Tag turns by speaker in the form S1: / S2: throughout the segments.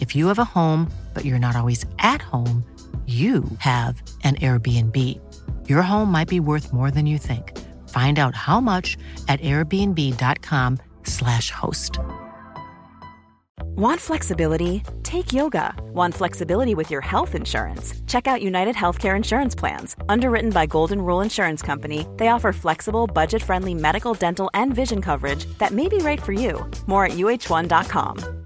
S1: If you have a home, but you're not always at home, you have an Airbnb. Your home might be worth more than you think. Find out how much at airbnb.com/slash host.
S2: Want flexibility? Take yoga. Want flexibility with your health insurance? Check out United Healthcare Insurance Plans. Underwritten by Golden Rule Insurance Company, they offer flexible, budget friendly medical, dental, and vision coverage that may be right for you. More at uh1.com.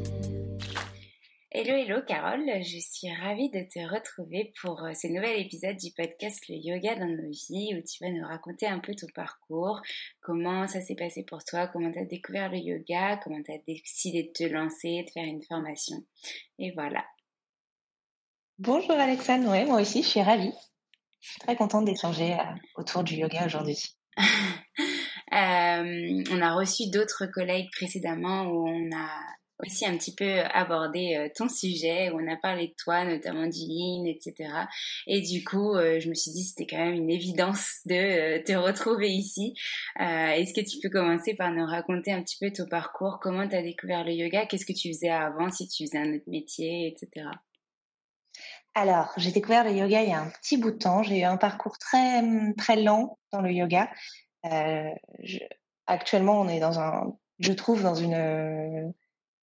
S3: Hello, hello Carole, je suis ravie de te retrouver pour euh, ce nouvel épisode du podcast Le Yoga dans nos vies où tu vas nous raconter un peu ton parcours, comment ça s'est passé pour toi, comment tu as découvert le yoga, comment tu as décidé de te lancer, de faire une formation. Et voilà.
S4: Bonjour Alexandre, ouais, moi aussi je suis ravie. Je suis très contente d'échanger euh, autour du yoga aujourd'hui.
S3: Euh, on a reçu d'autres collègues précédemment où on a aussi un petit peu abordé euh, ton sujet, où on a parlé de toi, notamment du etc. Et du coup, euh, je me suis dit c'était quand même une évidence de euh, te retrouver ici. Est-ce que tu peux commencer par nous raconter un petit peu ton parcours, comment tu as découvert le yoga, qu'est-ce que tu faisais avant, si tu faisais un autre métier, etc.
S4: Alors, j'ai découvert le yoga il y a un petit bout de temps. J'ai eu un parcours très très lent dans le yoga. Actuellement, on est dans un, je trouve, dans une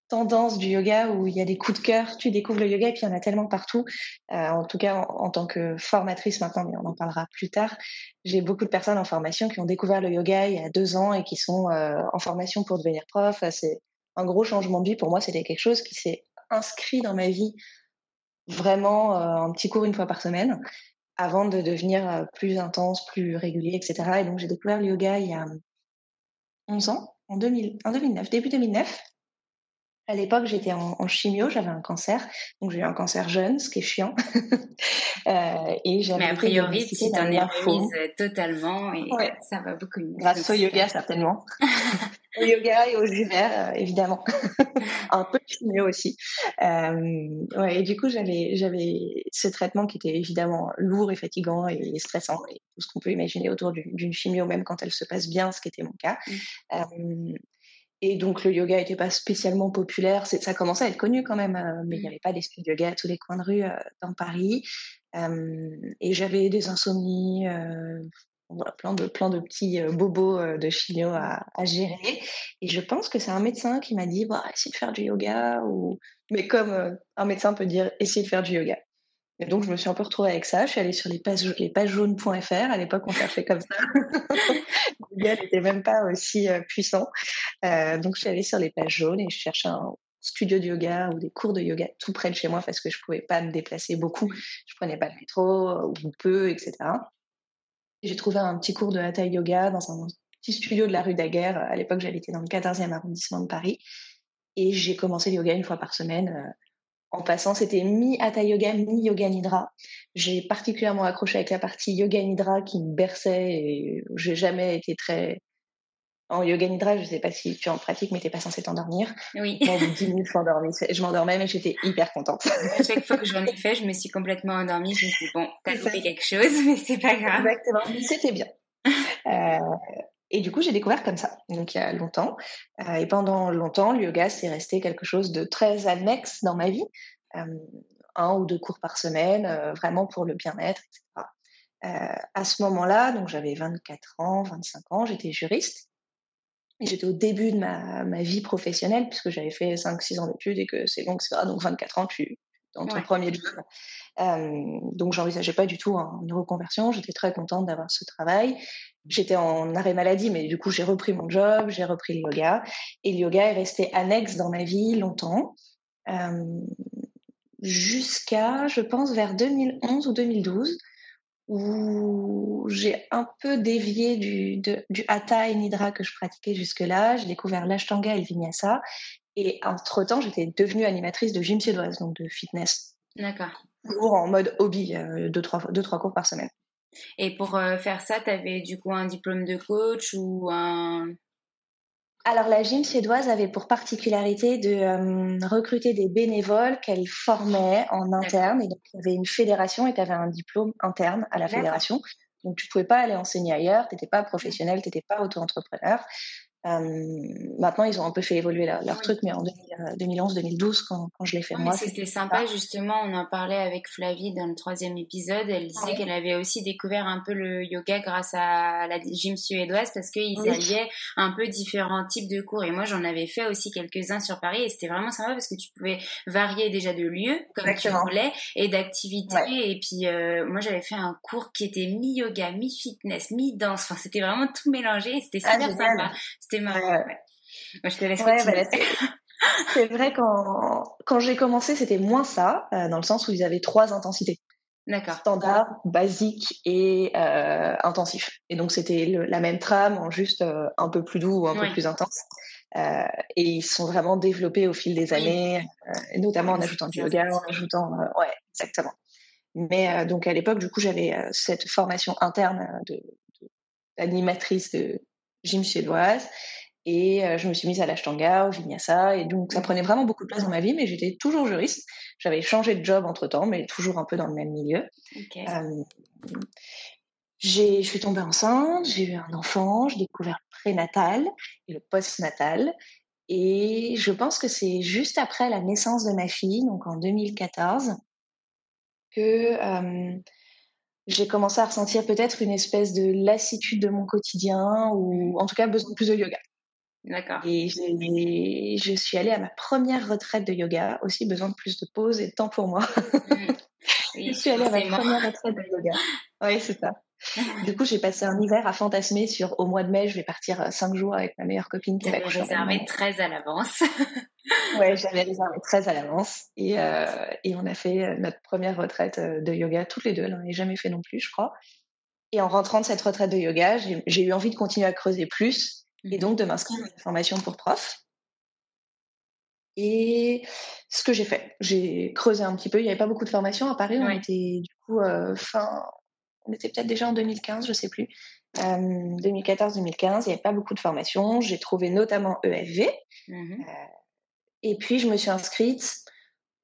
S4: tendance du yoga où il y a des coups de cœur, tu découvres le yoga et puis il y en a tellement partout. Euh, en tout cas, en, tant que formatrice maintenant, mais on en parlera plus tard, j'ai beaucoup de personnes en formation qui ont découvert le yoga il y a deux ans et qui sont euh, en formation pour devenir prof. C'est un gros changement de vie. Pour moi, c'était quelque chose qui s'est inscrit dans ma vie vraiment euh, un petit cours une fois par semaine avant de devenir plus intense, plus régulier, etc. Et donc, j'ai découvert le yoga il y a 11 ans, en, 2000, en 2009, début 2009. À l'époque, j'étais en, chimio, j'avais un cancer, donc j'ai eu un cancer jeune, ce qui est chiant.
S3: euh, et Mais a priori, tu t'en es remise totalement et ça va beaucoup mieux.
S4: Grâce au yoga, certainement. au yoga et aux jus verts, euh, évidemment. un peu de chimio aussi. Euh, ouais, et du coup, j'avais, j'avais ce traitement qui était évidemment lourd et fatigant et stressant et tout ce qu'on peut imaginer autour d'une chimio, même quand elle se passe bien, ce qui était mon cas. Mmh. Euh, et donc le yoga n'était pas spécialement populaire. Ça commençait à être connu quand même, euh, mais il n'y mmh. avait pas d'esprit de yoga à tous les coins de rue euh, dans Paris. Euh, et j'avais des insomnies, voilà, plein de plein de petits bobos de chimio à, à, gérer. Et je pense que c'est un médecin qui m'a dit, bah, essaye de faire du yoga. Ou... Mais comme un médecin peut dire, essaye de faire du yoga. Et donc, je me suis un peu retrouvée avec ça. Je suis allée sur les pages, les pages jaunes.fr. À l'époque, on cherchait comme ça. Google n'était même pas aussi euh, puissant. Euh, donc, je suis allée sur les pages jaunes et je cherchais un studio de yoga ou des cours de yoga tout près de chez moi parce que je pouvais pas me déplacer beaucoup. Je prenais pas le métro ou peu, etc. J'ai trouvé un petit cours de hatha yoga dans un petit studio de la rue Daguerre. À l'époque, j'habitais dans le 14e arrondissement de Paris. Et j'ai commencé le yoga une fois par semaine euh, en passant, c'était mi-hatha yoga, mi-yoga nidra. J'ai particulièrement accroché avec la partie yoga nidra qui me berçait et j'ai jamais été très. En yoga nidra, je sais pas si tu en pratiques, mais t'es pas censé t'endormir.
S3: Oui.
S4: De 10 minutes, je m'endormais, mais j'étais hyper contente.
S3: À chaque fois que j'en ai fait, je me suis complètement endormie. Je me suis dit, bon, t'as loupé quelque chose, mais c'est pas grave.
S4: Exactement, c'était bien. Euh, et du coup, j'ai découvert comme ça, donc il y a longtemps. Euh, et pendant longtemps, le yoga, c'est resté quelque chose de très annexe dans ma vie. Euh, un ou deux cours par semaine, euh, vraiment pour le bien-être, etc. à ce moment-là, donc j'avais 24 ans, 25 ans, j'étais juriste. J'étais au début de ma, ma vie professionnelle, puisque j'avais fait 5-6 ans d'études et que c'est long, etc. Donc 24 ans, tu dans ton premier job. Euh, donc j'envisageais pas du tout une reconversion. J'étais très contente d'avoir ce travail. J'étais en arrêt maladie, mais du coup j'ai repris mon job, j'ai repris le yoga. Et le yoga est resté annexe dans ma vie longtemps, euh, jusqu'à, je pense, vers 2011 ou 2012, où j'ai un peu dévié du, du hatha et nidra que je pratiquais jusque-là. J'ai découvert l'ashtanga et le vinyasa. Et entre-temps, j'étais devenue animatrice de gym suédoise, donc de fitness.
S3: D'accord.
S4: Toujours en mode hobby, euh, deux, trois, deux, trois cours par semaine.
S3: Et pour euh, faire ça, tu avais du coup un diplôme de coach ou un...
S4: Alors la gym suédoise avait pour particularité de euh, recruter des bénévoles qu'elle formait en interne. Et donc il y avait une fédération et tu avais un diplôme interne à la fédération. Donc tu pouvais pas aller enseigner ailleurs, tu n'étais pas professionnel, tu n'étais pas auto-entrepreneur. Euh, maintenant, ils ont un peu fait évoluer leur, truc, mais en 2011-2012, euh, quand, quand, je l'ai fait moi.
S3: C'était sympa, justement. On en parlait avec Flavie dans le troisième épisode. Elle disait qu'elle avait aussi découvert un peu le yoga grâce à la gym suédoise parce qu'ils alliaient un peu différents types de cours. Et moi, j'en avais fait aussi quelques-uns sur Paris et c'était vraiment sympa parce que tu pouvais varier déjà de lieux comme tu voulais et d'activités. Et puis, euh, moi, j'avais fait un cours qui était mi-yoga, mi-fitness, mi-danse. Enfin, c'était vraiment tout mélangé et c'était ah, super sympa c'était marrant. je te laisse
S4: bah, c'est vrai quand quand j'ai commencé, c'était moins ça, euh, dans le sens où ils avaient trois intensités.
S3: D'accord.
S4: Standard, basique et euh, intensif. Et donc c'était la même trame en juste euh, un peu plus doux ou un peu plus intense. Euh, et ils sont vraiment développés au fil des années, notamment en ajoutant du yoga, en ajoutant, ouais, exactement. Mais donc à l'époque, du coup, j'avais cette formation interne de d'animatrice de, gym suédoise. Et euh, je me suis mise à l'ashtanga, au vinyasa, et donc ça prenait vraiment beaucoup de place dans ma vie, mais j'étais toujours juriste. J'avais changé de job entre temps, mais toujours un peu dans le même milieu. Euh, je suis tombée enceinte, j'ai eu un enfant, j'ai découvert le prénatal et le postnatal. Et je pense que c'est juste après la naissance de ma fille, donc en 2014, que euh, j'ai commencé à ressentir peut-être une espèce de lassitude de mon quotidien ou en tout cas besoin de plus de yoga.
S3: D'accord.
S4: Et je suis allée à ma première retraite de yoga, aussi besoin de plus de pause et de temps pour moi. Mmh. je suis allée à ma première retraite de yoga. Oui, c'est ça. Du coup, j'ai passé un hiver à fantasmer sur au mois de mai, je vais partir euh, cinq jours avec ma meilleure copine
S3: qui va réservé très à l'avance.
S4: ouais, j'avais réservé très à l'avance et, euh, et on a fait euh, notre première retraite de yoga toutes les deux. On n'avait jamais fait non plus, je crois. Et en rentrant de cette retraite de yoga, j'ai eu envie de continuer à creuser plus et mmh. donc de m'inscrire à une formation pour prof. Et ce que j'ai fait, j'ai creusé un petit peu. Il n'y avait pas beaucoup de formations à Paris. On était du coup fin, on était peut-être déjà en 2015, je sais plus. 2014-2015, il n'y avait pas beaucoup de formations. J'ai trouvé notamment EFV. Mmh et puis je me suis inscrite.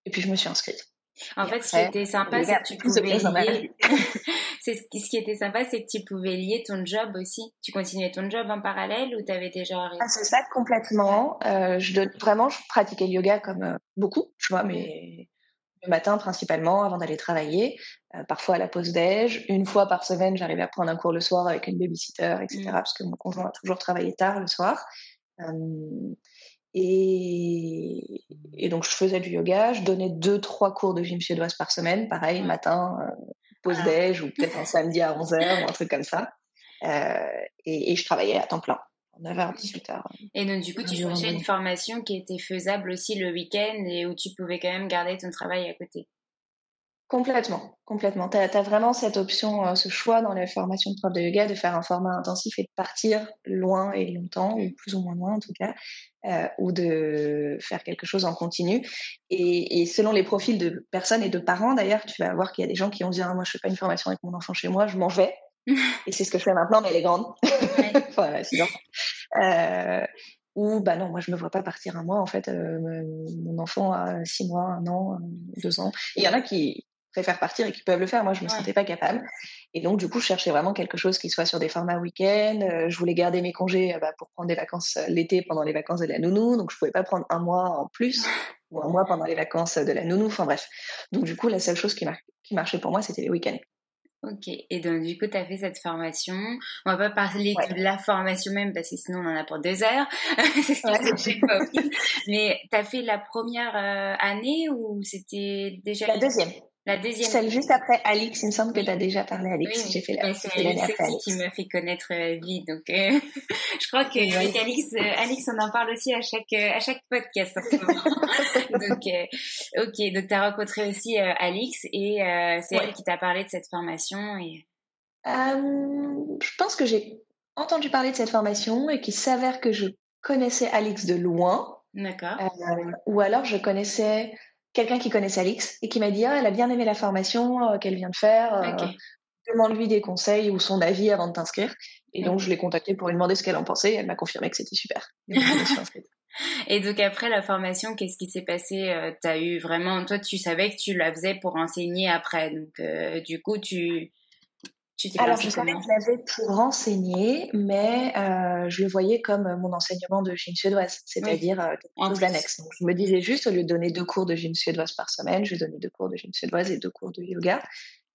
S4: Et puis je me suis inscrite.
S3: En fait, ce qui était sympa, c'est que tu pouvais lier. c'est ce qui était sympa, c'est que tu pouvais lier ton job aussi. Tu continuais ton job en parallèle ou tu avais déjà arrêté?
S4: Ah, C'est ça complètement. Euh, je vraiment, je pratiquais le yoga comme euh, beaucoup, tu vois, mais le matin principalement avant d'aller travailler, euh, parfois à la pause déj. Une fois par semaine, j'arrivais à prendre un cours le soir avec une babysitter, etc. Mmh. Parce que mon conjoint a toujours travaillé tard le soir. Et, et, donc, je faisais du yoga. Je donnais deux, trois cours de gym suédoise par semaine. Pareil, matin, euh, pause ah. déj ou peut-être un samedi à 11h ou un truc comme ça. Euh, et, et, je travaillais à temps plein. 9h, 18h.
S3: Et donc, du coup, tu cherchais une formation qui était faisable aussi le week-end et où tu pouvais quand même garder ton travail à côté.
S4: Complètement, complètement. Tu as, vraiment cette option, euh, ce choix dans les formations de prof de yoga de faire un format intensif et de partir loin et longtemps, ou plus ou moins loin en tout cas, euh, ou de faire quelque chose en continu. Et, et, selon les profils de personnes et de parents d'ailleurs, tu vas voir qu'il y a des gens qui vont dire ah, moi je fais pas une formation avec mon enfant chez moi, je m'en vais. Et c'est ce que je fais maintenant, mais elle est grande. enfin, euh, ou bah non, moi je me vois pas partir un mois en fait. Euh, mon enfant a six mois, un an, deux ans. Et il y en a qui préfèrent partir et qui peuvent le faire. Moi, je me sentais pas capable. Et donc, du coup, je cherchais vraiment quelque chose qui soit sur des formats week-end. Euh, je voulais garder mes congés euh, bah, pour prendre des vacances euh, l'été pendant les vacances de la nounou. Donc, je pouvais pas prendre un mois en plus ou un mois pendant les vacances de la nounou. Enfin, bref. Donc, du coup, la seule chose qui, qui marchait pour moi, c'était les week-ends.
S3: Ok, et donc du coup, tu as fait cette formation. On va pas parler de la formation même parce que sinon on en a pour deux heures. c'est ce Mais tu as fait la première année ou c'était déjà...
S4: La deuxième.
S3: La deuxième.
S4: Celle juste après Alix, il me semble que tu as déjà parlé Alix. J'ai fait la
S3: C'est Alix qui me fait connaître euh, vie. Donc, euh, je crois que avec Alix, euh, Alix, on en parle aussi à chaque, à chaque podcast en ce moment. donc, ok. Donc, tu as rencontré aussi Alix et c'est elle qui t'a parlé de cette formation. Et...
S4: je pense que j'ai entendu parler de cette formation et qu'il s'avère que je connaissais Alix de loin.
S3: D'accord.
S4: ou alors je connaissais quelqu'un qui connaissait Alix et qui m'a dit ah, elle a bien aimé la formation euh, qu'elle vient de faire. Euh, demande-lui des conseils ou son avis avant de t'inscrire. Et donc, je l'ai contactée pour lui demander ce qu'elle en pensait. Et elle m'a confirmé que c'était super.
S3: et donc, après la formation, qu'est-ce qui s'est passé euh, Tu as eu vraiment. Toi, tu savais que tu la faisais pour enseigner après. Donc, du coup, tu.
S4: Alors, je savais que je l'avais pour renseigner, mais euh, je le voyais comme mon enseignement de gym suédoise, c'est-à-dire euh, quelque chose d'annexe. Donc, je me disais juste, au lieu de donner deux cours de gym suédoise par semaine, je vais donner deux cours de gym suédoise et deux cours de yoga.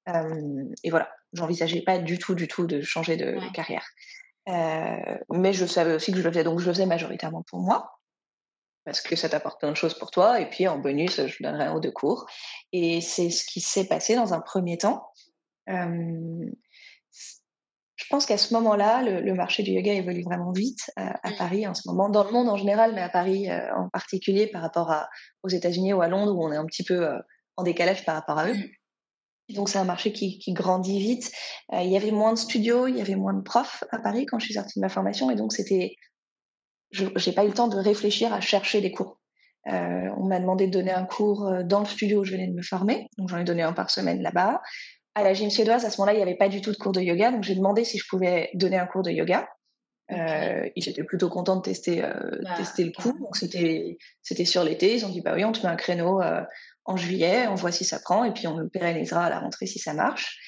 S4: Euh, et voilà, j'envisageais pas du tout, du tout de changer de carrière. Euh, mais je savais aussi que je le faisais, donc je le faisais majoritairement pour moi parce que ça t'apporte plein de choses pour toi. Et puis en bonus, je donnerai un ou deux cours. Et c'est ce qui s'est passé dans un premier temps. Euh, je pense qu'à ce moment-là, le, marché du yoga évolue vraiment vite euh, à, mm. Paris en ce moment, dans le monde en général, mais à Paris euh, en particulier par rapport à, aux États-Unis ou à Londres où on est un petit peu euh, en décalage par rapport à eux. Mm. Donc c'est un marché qui, qui grandit vite. il y avait moins de studios, il y avait moins de profs à Paris quand je suis sortie de ma formation et donc c'était, j'ai pas eu le temps de réfléchir à chercher des cours. on m'a demandé de donner un cours dans le studio où je venais de me former, donc j'en ai donné un par semaine là-bas à la gym suédoise, à ce moment-là, il n'y avait pas du tout de cours de yoga, donc j'ai demandé si je pouvais donner un cours de yoga. Euh, j'étais plutôt contente de tester, euh, bah, tester le coup. Donc c'était, c'était sur l'été. Ils ont dit bah oui, on te met un créneau euh, en juillet, on voit si ça prend, et puis on le pérennisera à la rentrée si ça marche.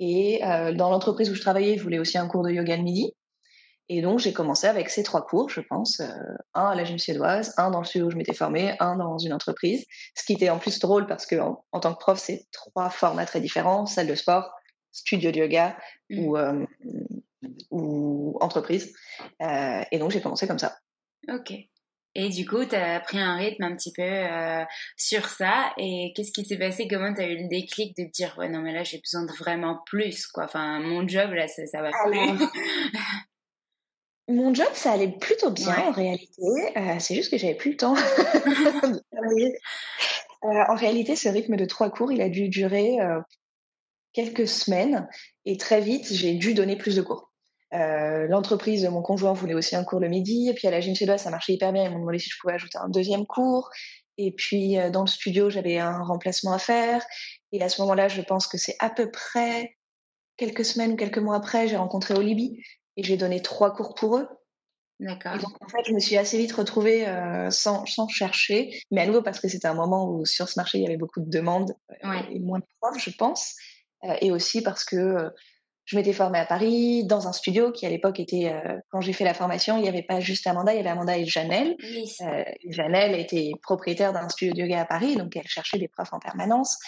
S4: Et dans l'entreprise où je travaillais, je voulais aussi un cours de yoga le midi. Et donc, j'ai commencé avec ces trois cours, je pense. Euh, un à la gym suédoise, un dans le studio où je m'étais formée, un dans une entreprise. Ce qui était en plus drôle parce que en, tant que prof, c'est trois formats très différents salle de sport, studio de yoga ou, euh, ou entreprise. Euh, et donc, j'ai commencé comme ça.
S3: Ok. Et du coup, tu as pris un rythme un petit peu sur ça. Et qu'est-ce qui s'est passé? Comment tu as eu le déclic de te dire, ouais, non, mais là, j'ai besoin de vraiment plus, quoi. Enfin, mon job, là, ça, ça va plus.
S4: Mon job, ça allait plutôt bien en réalité. Euh, c'est juste que j'avais plus le temps de travailler. Euh, en réalité, ce rythme de trois cours, il a dû durer euh, quelques semaines et très vite, j'ai dû donner plus de cours. L'entreprise de mon conjoint voulait aussi un cours le midi. Et puis à la gym suédoise, ça marchait hyper bien. Ils m'ont demandé si je pouvais ajouter un deuxième cours. Et puis dans le studio, j'avais un remplacement à faire. Et à ce moment-là, je pense que c'est à peu près quelques semaines ou quelques mois après, j'ai rencontré Olibi et j'ai donné trois cours pour eux.
S3: D'accord.
S4: donc, en fait, je me suis assez vite retrouvée euh, sans, sans, chercher, mais à nouveau parce que c'était un moment où sur ce marché, il y avait beaucoup de demandes euh, et moins de profs, je pense. Euh, et aussi parce que je m'étais formée à Paris dans un studio qui, à l'époque, était, quand j'ai fait la formation, il n'y avait pas juste Amanda, il y avait Amanda et Janelle. Oui. Janelle était propriétaire d'un studio de yoga à Paris, donc elle cherchait des profs en permanence.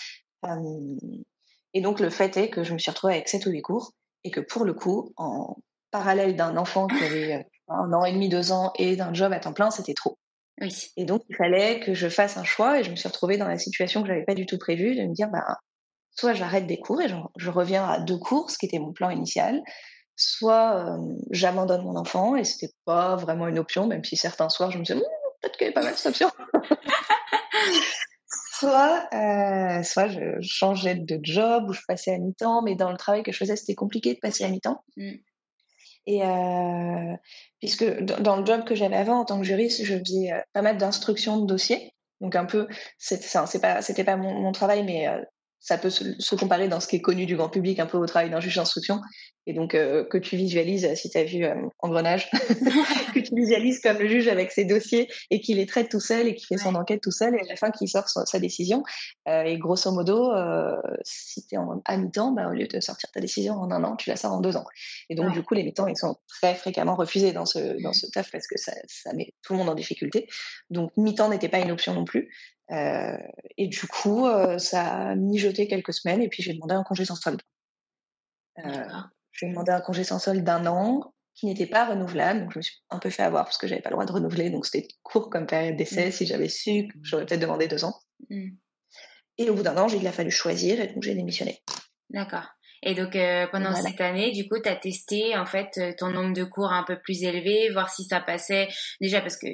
S4: et donc, le fait est que je me suis retrouvée avec sept ou huit cours et que pour le coup, en parallèle d'un enfant qui avait un an et demi, deux ans et d'un job à temps plein, c'était trop.
S3: Oui.
S4: Et donc, il fallait que je fasse un choix et je me suis retrouvée dans la situation que j'avais pas du tout prévue de me dire, bah, soit j'arrête des cours et je, reviens à deux cours, ce qui était mon plan initial, soit euh, j'abandonne mon enfant et c'était pas vraiment une option, même si certains soirs je me disais, peut-être qu'il y avait pas mal cette option. soit, euh, soit je changeais de job ou je passais à mi-temps, mais dans le travail que je faisais, c'était compliqué de passer à mi-temps. Mm. Et euh, puisque dans le job que j'avais avant en tant que juriste, je faisais euh, pas mal d'instructions de dossiers. Donc un peu, c'est pas, c'était pas mon, mon, travail, mais euh, ça peut se, comparer dans ce qui est connu du grand public un peu au travail d'un juge d'instruction. Et donc, euh, que tu visualises, si tu as vu euh, Engrenage, que tu visualises comme le juge avec ses dossiers et qu'il les traite tout seul et qu'il fait son enquête tout seul et à la fin qu'il sort sa, décision. Euh, et grosso modo, euh, si tu es en, à mi-temps, bah, au lieu de sortir ta décision en un an, tu la sors en deux ans. Et donc, du coup, les mi-temps, ils sont très fréquemment refusés dans ce, dans ce taf parce que ça, ça met tout le monde en difficulté. Donc, mi-temps n'était pas une option non plus. Euh, et du coup, euh, ça a mijoté quelques semaines et puis j'ai demandé un congé sans solde. Euh, j'ai demandé un congé sans solde d'un an qui n'était pas renouvelable. Donc, je me suis un peu fait avoir parce que j'avais pas le droit de renouveler. Donc, c'était court comme période d'essai. Mmh. Si j'avais su, j'aurais peut-être demandé deux ans. Mmh. Et au bout d'un an, il a fallu choisir et donc j'ai démissionné.
S3: D'accord. Et donc euh, pendant cette année, du coup, tu as testé en fait euh, ton nombre de cours un peu plus élevé, voir si ça passait déjà parce que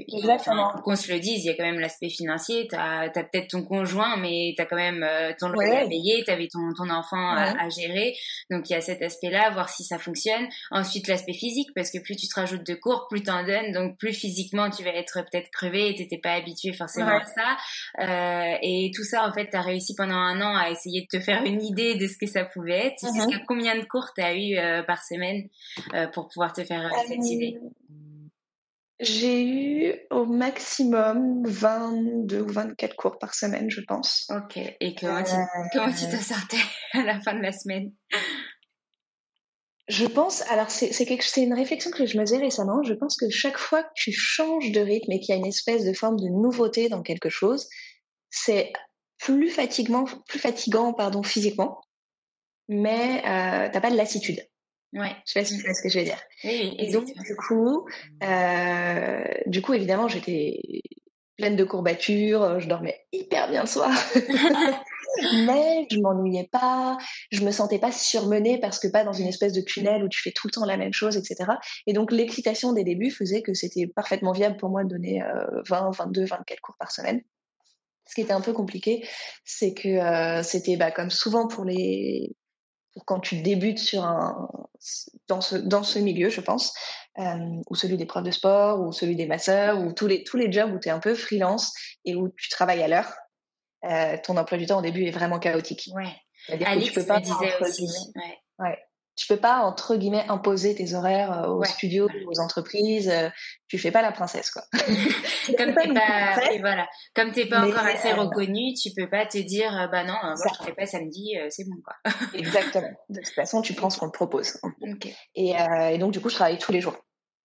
S3: qu'on se le dise, il y a quand même l'aspect financier, tu as, peut-être ton conjoint mais tu as quand même euh, ton loyer à payer, tu avais ton, ton enfant à, gérer. Donc il y a cet aspect-là, voir si ça fonctionne. Ensuite l'aspect physique parce que plus tu te rajoutes de cours, plus tu en donnes, donc plus physiquement tu vas être peut-être crevé et tu pas habitué forcément à ça. Euh, et tout ça en fait, tu as réussi pendant un an à essayer de te faire une idée de ce que ça pouvait être. Mhm. combien de cours tu as eu euh, par semaine euh, pour pouvoir te faire euh, cette idée?
S4: J'ai eu au maximum 22 ou 24 cours par semaine, je pense.
S3: Ok. Et comment tu, comment tu te sortais à la fin de la semaine?
S4: Je pense, alors c'est c'est une réflexion que je me faisais récemment. Je pense que chaque fois que tu changes de rythme et qu'il y a une espèce de forme de nouveauté dans quelque chose, c'est plus fatigant, plus fatigant pardon physiquement mais euh, t'as pas de lassitude.
S3: Ouais.
S4: Je sais pas si tu vois ce que je veux dire.
S3: Oui,
S4: et donc, du coup, euh, du coup, évidemment, j'étais pleine de courbatures, je dormais hyper bien le soir. mais je m'ennuyais pas, je me sentais pas surmenée parce que pas dans une espèce de tunnel où tu fais tout le temps la même chose, etc. Et donc l'excitation des débuts faisait que c'était parfaitement viable pour moi de donner euh, 20, 22, 24 cours par semaine. Ce qui était un peu compliqué, c'est que euh, c'était bah, comme souvent pour les quand tu débutes sur un, dans, ce, dans ce milieu, je pense, euh, ou celui des profs de sport, ou celui des masseurs, ou tous les, tous les jobs où tu es un peu freelance et où tu travailles à l'heure, euh, ton emploi du temps au début est vraiment chaotique.
S3: Ouais. Alex tu peux pas disait aussi. Ouais.
S4: ouais tu peux pas entre guillemets imposer tes horaires euh, aux studios, aux entreprises. Euh, tu fais pas la princesse quoi.
S3: comme t'es pas, voilà, comme t'es pas encore assez euh, reconnu, tu peux pas te dire bah non, moi je fais pas samedi, c'est bon quoi.
S4: Exactement. De toute façon, tu prends ce qu'on te propose. Et, et donc du coup, je travaille tous les jours.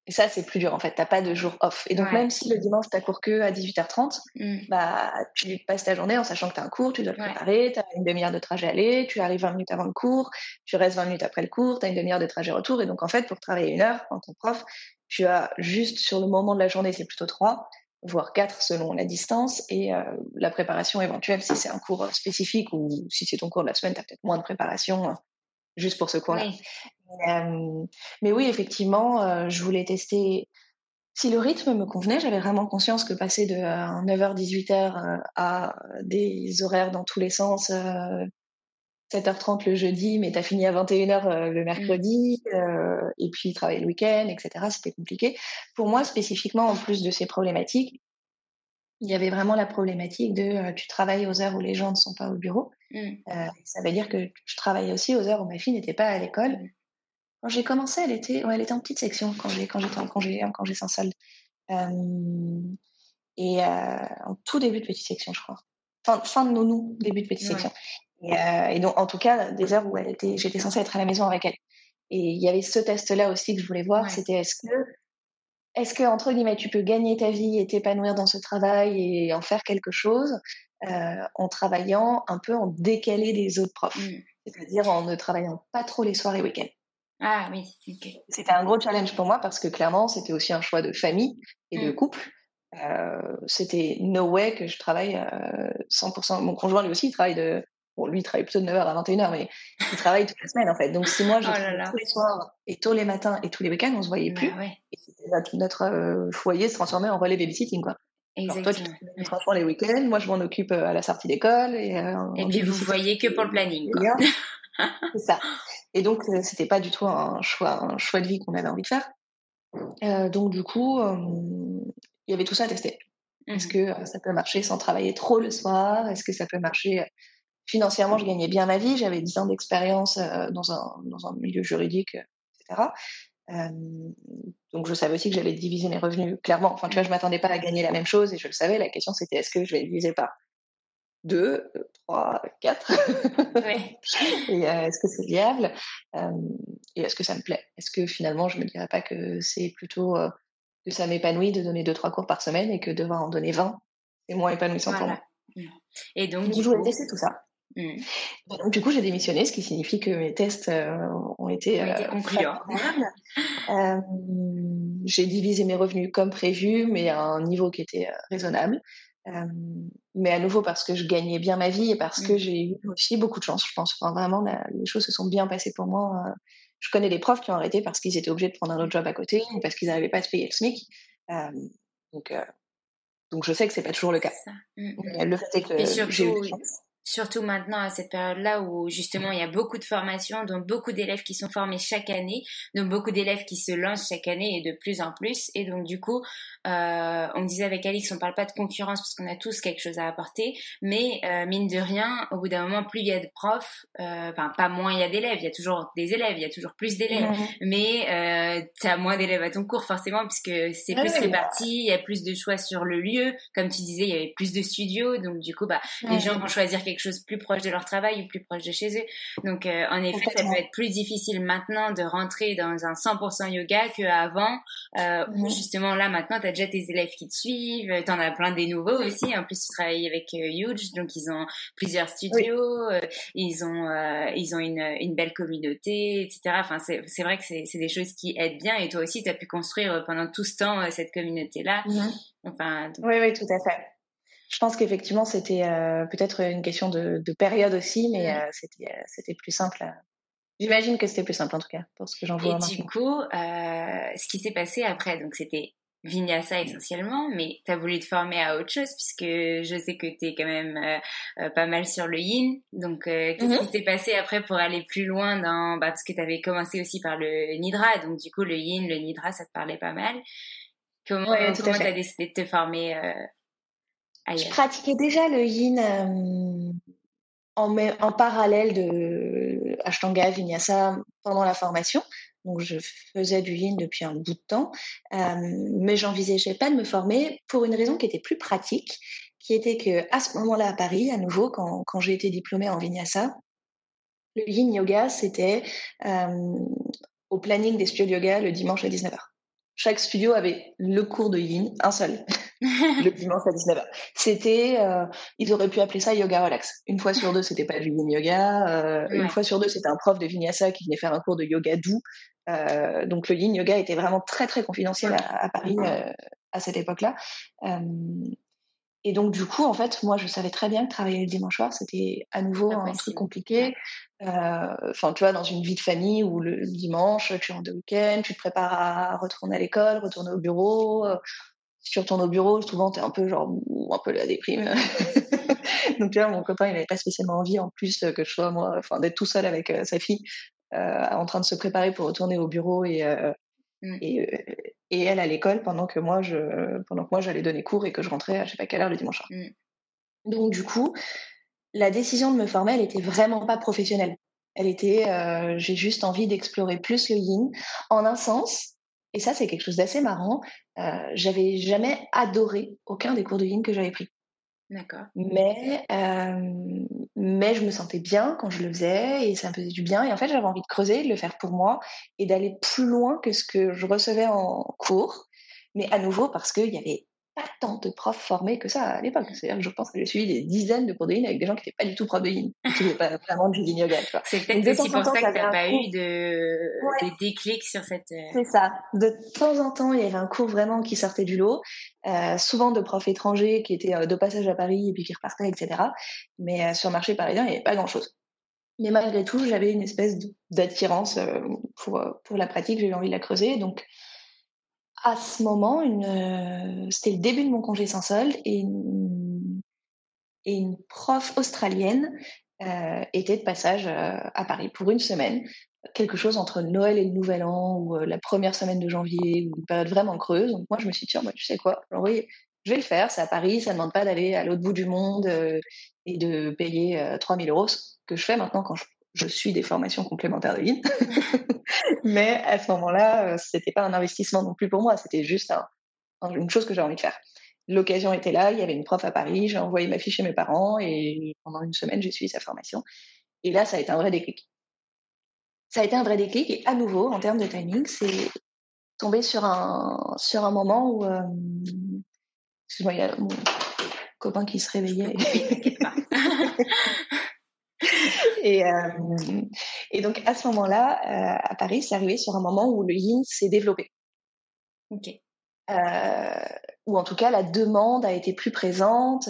S4: Et ça, c'est plus dur en fait. T'as pas de jour off. Et donc même si le dimanche t'as cours que à 18h30, mm. bah tu passes ta journée en sachant que t'as un cours, tu dois le préparer, t'as une demi-heure de trajet aller, tu arrives 20 minutes avant le cours, tu restes 20 minutes après le cours, t'as une demi-heure de trajet retour. Et donc en fait, pour travailler une heure en tant que prof, tu as juste sur le moment de la journée, c'est plutôt trois, voire quatre selon la distance et euh, la préparation éventuelle si c'est un cours spécifique ou si c'est ton cours de la semaine, t'as peut-être moins de préparation hein, juste pour ce cours-là. Euh, mais oui, effectivement, euh, je voulais tester. Si le rythme me convenait, j'avais vraiment conscience que passer de 9h, 18h euh, à des horaires dans tous les sens, 7h30 le jeudi, mais tu as fini à 21h le mmh. mercredi, et puis travailler le week-end, etc. C'était compliqué. Pour moi, spécifiquement, en plus de ces problématiques, il y avait vraiment la problématique de tu travailles aux heures où les gens ne sont pas au bureau. Mmh. ça veut dire que je travaillais aussi aux heures où ma fille n'était pas à l'école. Mmh. Quand j'ai commencé, elle était, ouais, elle était en petite section quand j'ai quand j'étais en congé, en congé sans solde. et en tout début de petite section, je crois. Fin, fin de nounou, début de petite section. Et, donc, en tout cas, des heures où elle était, j'étais censée être à la maison avec elle. Et il y avait ce test-là aussi que je voulais voir, c'était est-ce que est-ce que, entre guillemets, tu peux gagner ta vie et t'épanouir dans ce travail et en faire quelque chose euh, en travaillant un peu en décalé des autres profs, mmh. c'est-à-dire en ne travaillant pas trop les soirs et week-ends.
S3: Ah oui,
S4: C'était un gros challenge pour moi parce que clairement, c'était aussi un choix de famille et de mmh. couple. Euh, c'était no way que je travaille 100%. Euh, Mon conjoint, lui aussi, il travaille de Bon, lui, il travaille plutôt de 9h à 21h, mais il travaille toute la semaine, en fait. Donc, si moi, je oh tous les soirs et tous les matins et tous les week-ends, on se voyait bah plus. Et notre, euh, foyer se transformait en relais babysitting, quoi. Exactement. Alors toi, tu franchement les week-ends, moi, je m'en occupe euh, à la sortie d'école. Et,
S3: euh, et puis, vous voyez que pour le planning, quoi.
S4: C'est ça. Et donc, c'était pas du tout un choix, un choix de vie qu'on avait envie de faire. donc, du coup, il y avait tout ça à tester. Est-ce mmh que ça peut marcher sans travailler trop le soir? Est-ce que ça peut marcher financièrement, je gagnais bien ma vie. J'avais 10 ans d'expérience euh, dans, un, dans un milieu juridique, etc. Euh, donc, je savais aussi que j'allais diviser mes revenus clairement. Enfin, tu vois, je m'attendais pas à gagner la même chose et je le savais. La question, c'était est-ce que je vais diviser par 2, 3, 4 Et euh, est-ce que c'est viable? Et est-ce que ça me plaît? Est-ce que finalement, je me dirais pas que c'est plutôt que ça m'épanouit de donner 2-3 cours par semaine et que devoir en donner 20, c'est moins épanouissant pour moi.
S3: Et donc,
S4: du coup, tester tout ça. Mmh. Donc, du coup, j'ai démissionné, ce qui signifie que mes tests euh, ont été,
S3: euh, concluants.
S4: euh, j'ai divisé mes revenus comme prévu, mais à un niveau qui était euh, raisonnable. mais à nouveau parce que je gagnais bien ma vie et parce que mmh. j'ai eu aussi beaucoup de chance, je pense. Enfin, vraiment, les choses se sont bien passées pour moi. Je connais des profs qui ont arrêté parce qu'ils étaient obligés de prendre un autre job à côté ou parce qu'ils n'arrivaient pas à se payer le SMIC. donc, donc je sais que c'est pas toujours le cas. Mmh, le fait est que j'ai eu chance
S3: surtout maintenant à cette période-là où justement il y a beaucoup de formations, donc beaucoup d'élèves qui sont formés chaque année, donc beaucoup d'élèves qui se lancent chaque année et de plus en plus. Et donc du coup, euh, on disait avec Alix, on parle pas de concurrence parce qu'on a tous quelque chose à apporter, mais euh, mine de rien, au bout d'un moment, plus il y a de profs, euh, enfin pas moins il y a d'élèves, il y a toujours des élèves, il y a toujours plus d'élèves, mmh. mais euh, tu as moins d'élèves à ton cours forcément puisque c'est plus réparti, il y a plus de choix sur le lieu, comme tu disais, il y avait plus de studios, donc du coup, bah les gens vont choisir quelque chose plus proche de leur travail ou plus proche de chez eux. Donc, euh, en effet, ça peut être plus difficile maintenant de rentrer dans un 100% yoga qu'avant, euh, où justement là, maintenant, tu as déjà tes élèves qui te suivent, tu en as plein des nouveaux aussi. En plus, tu travailles avec euh, Huge, donc ils ont plusieurs studios, euh, ils ont ils ont une, une belle communauté, etc. Enfin, c'est vrai que c'est des choses qui aident bien. Et toi aussi, tu as pu construire pendant tout ce temps cette communauté-là.
S4: Mhm. Enfin, Oui, oui, tout à fait. Je pense qu'effectivement, c'était euh, peut-être une question de, de, période aussi, mais euh, c'était, euh, c'était plus simple. J'imagine que c'était plus simple en tout cas, pour ce que j'en vois.
S3: Et du coup, ce qui s'est passé après, donc c'était Vinyasa essentiellement, mais tu as voulu te former à autre chose puisque je sais que tu es quand même pas mal sur le yin. Donc, qu'est-ce qui mm-hmm. s'est passé après pour aller plus loin dans... Bah, parce que tu avais commencé aussi par le nidra, donc du coup, le yin, le nidra, ça te parlait pas mal. Comment tu as décidé de te former
S4: je pratiquais déjà le yin euh, en, en, parallèle de Ashtanga, Vinyasa pendant la formation. Donc, je faisais du yin depuis un bout de temps, euh, mais j'envisageais pas de me former pour une raison qui était plus pratique, qui était que à ce moment-là à Paris, à nouveau, quand, quand j'ai été diplômée en Vinyasa, le yin yoga, c'était euh, au planning des studios yoga le dimanche à 19h. Chaque studio avait le cours de yin, un seul, le dimanche à 19h. C'était, euh, ils auraient pu appeler ça yoga relax. Une fois sur deux, c'était pas du yin yoga. Euh, Une fois sur deux, c'était un prof de vinyasa qui venait faire un cours de yoga doux. Euh, donc le yin yoga était vraiment très très confidentiel à, à Paris à cette époque-là. Et donc, du coup, en fait, moi, je savais très bien que travailler le dimanche soir, c'était à nouveau un truc compliqué. Enfin, tu vois, dans une vie de famille où le dimanche, tu rentres de week-end, tu te prépares à retourner à l'école, retourner au bureau. Euh, si tu retournes au bureau, souvent, tu es un peu genre, un peu la déprime. Donc tu vois, mon copain, il n'avait pas spécialement envie, en plus que je sois moi, enfin d'être tout seul avec sa fille, en train de se préparer pour retourner au bureau et mmh. et, et, elle à l'école pendant que moi je pendant que moi j'allais donner cours et que je rentrais à je sais pas quelle heure le dimanche soir. Mmh. Donc du coup, la décision de me former, elle était vraiment pas professionnelle. Elle était, euh, j'ai juste envie d'explorer plus le yin. En un sens, et ça c'est quelque chose d'assez marrant, euh, j'avais jamais adoré aucun des cours de yin que j'avais pris.
S3: D'accord.
S4: Mais, euh, mais je me sentais bien quand je le faisais et ça me faisait du bien. Et en fait, j'avais envie de creuser, de le faire pour moi et d'aller plus loin que ce que je recevais en cours. Mais à nouveau, parce qu'il y avait pas tant de profs formés que ça à l'époque. C'est-à-dire que je pense que j'ai suivi des dizaines de cours de yin avec des gens qui n'étaient pas du tout profs de yin, qui n'étaient pas vraiment du yin yoga.
S3: C'est peut-être aussi pour ça que tu n'as pas eu de, déclic sur cette... Euh,
S4: C'est ça. De temps en temps, il y avait un cours vraiment qui sortait du lot, euh, souvent de profs étrangers qui étaient euh, de passage à Paris et puis qui repartaient, etc. Mais sur le marché parisien, il n'y avait pas grand-chose. Mais malgré tout, j'avais une espèce d'attirance pour, pour la pratique, j'avais envie de la creuser. Donc, à ce moment, une, c'était le début de mon congé sans solde et une, prof australienne euh, était de passage euh, à Paris pour une semaine, quelque chose entre Noël et le Nouvel An ou euh, la première semaine de janvier ou une période vraiment creuse. Donc moi, je me suis dit, tu sais quoi, oui, je vais le faire, c'est à Paris, ça ne demande pas d'aller à l'autre bout du monde et de payer 3000 euros, ce que je fais maintenant quand je je suis des formations complémentaires de Yin. Mais à ce moment-là, euh, c'était pas un investissement non plus pour moi, c'était juste une chose que j'ai envie de faire. L'occasion était là, il y avait une prof à Paris, j'ai envoyé ma fiche chez mes parents et pendant une semaine, j'ai suivi sa formation. Et là, ça a été un vrai déclic. Ça a été un vrai déclic et à nouveau, en termes de timing, c'est tombé sur un, sur un moment où... Euh, excuse-moi, il y a mon copain qui se réveillait. et, euh, et donc à ce moment-là, euh, à Paris, c'est arrivé sur un moment où le yin s'est développé.
S3: Ok.
S4: Euh, ou en tout cas la demande a été plus présente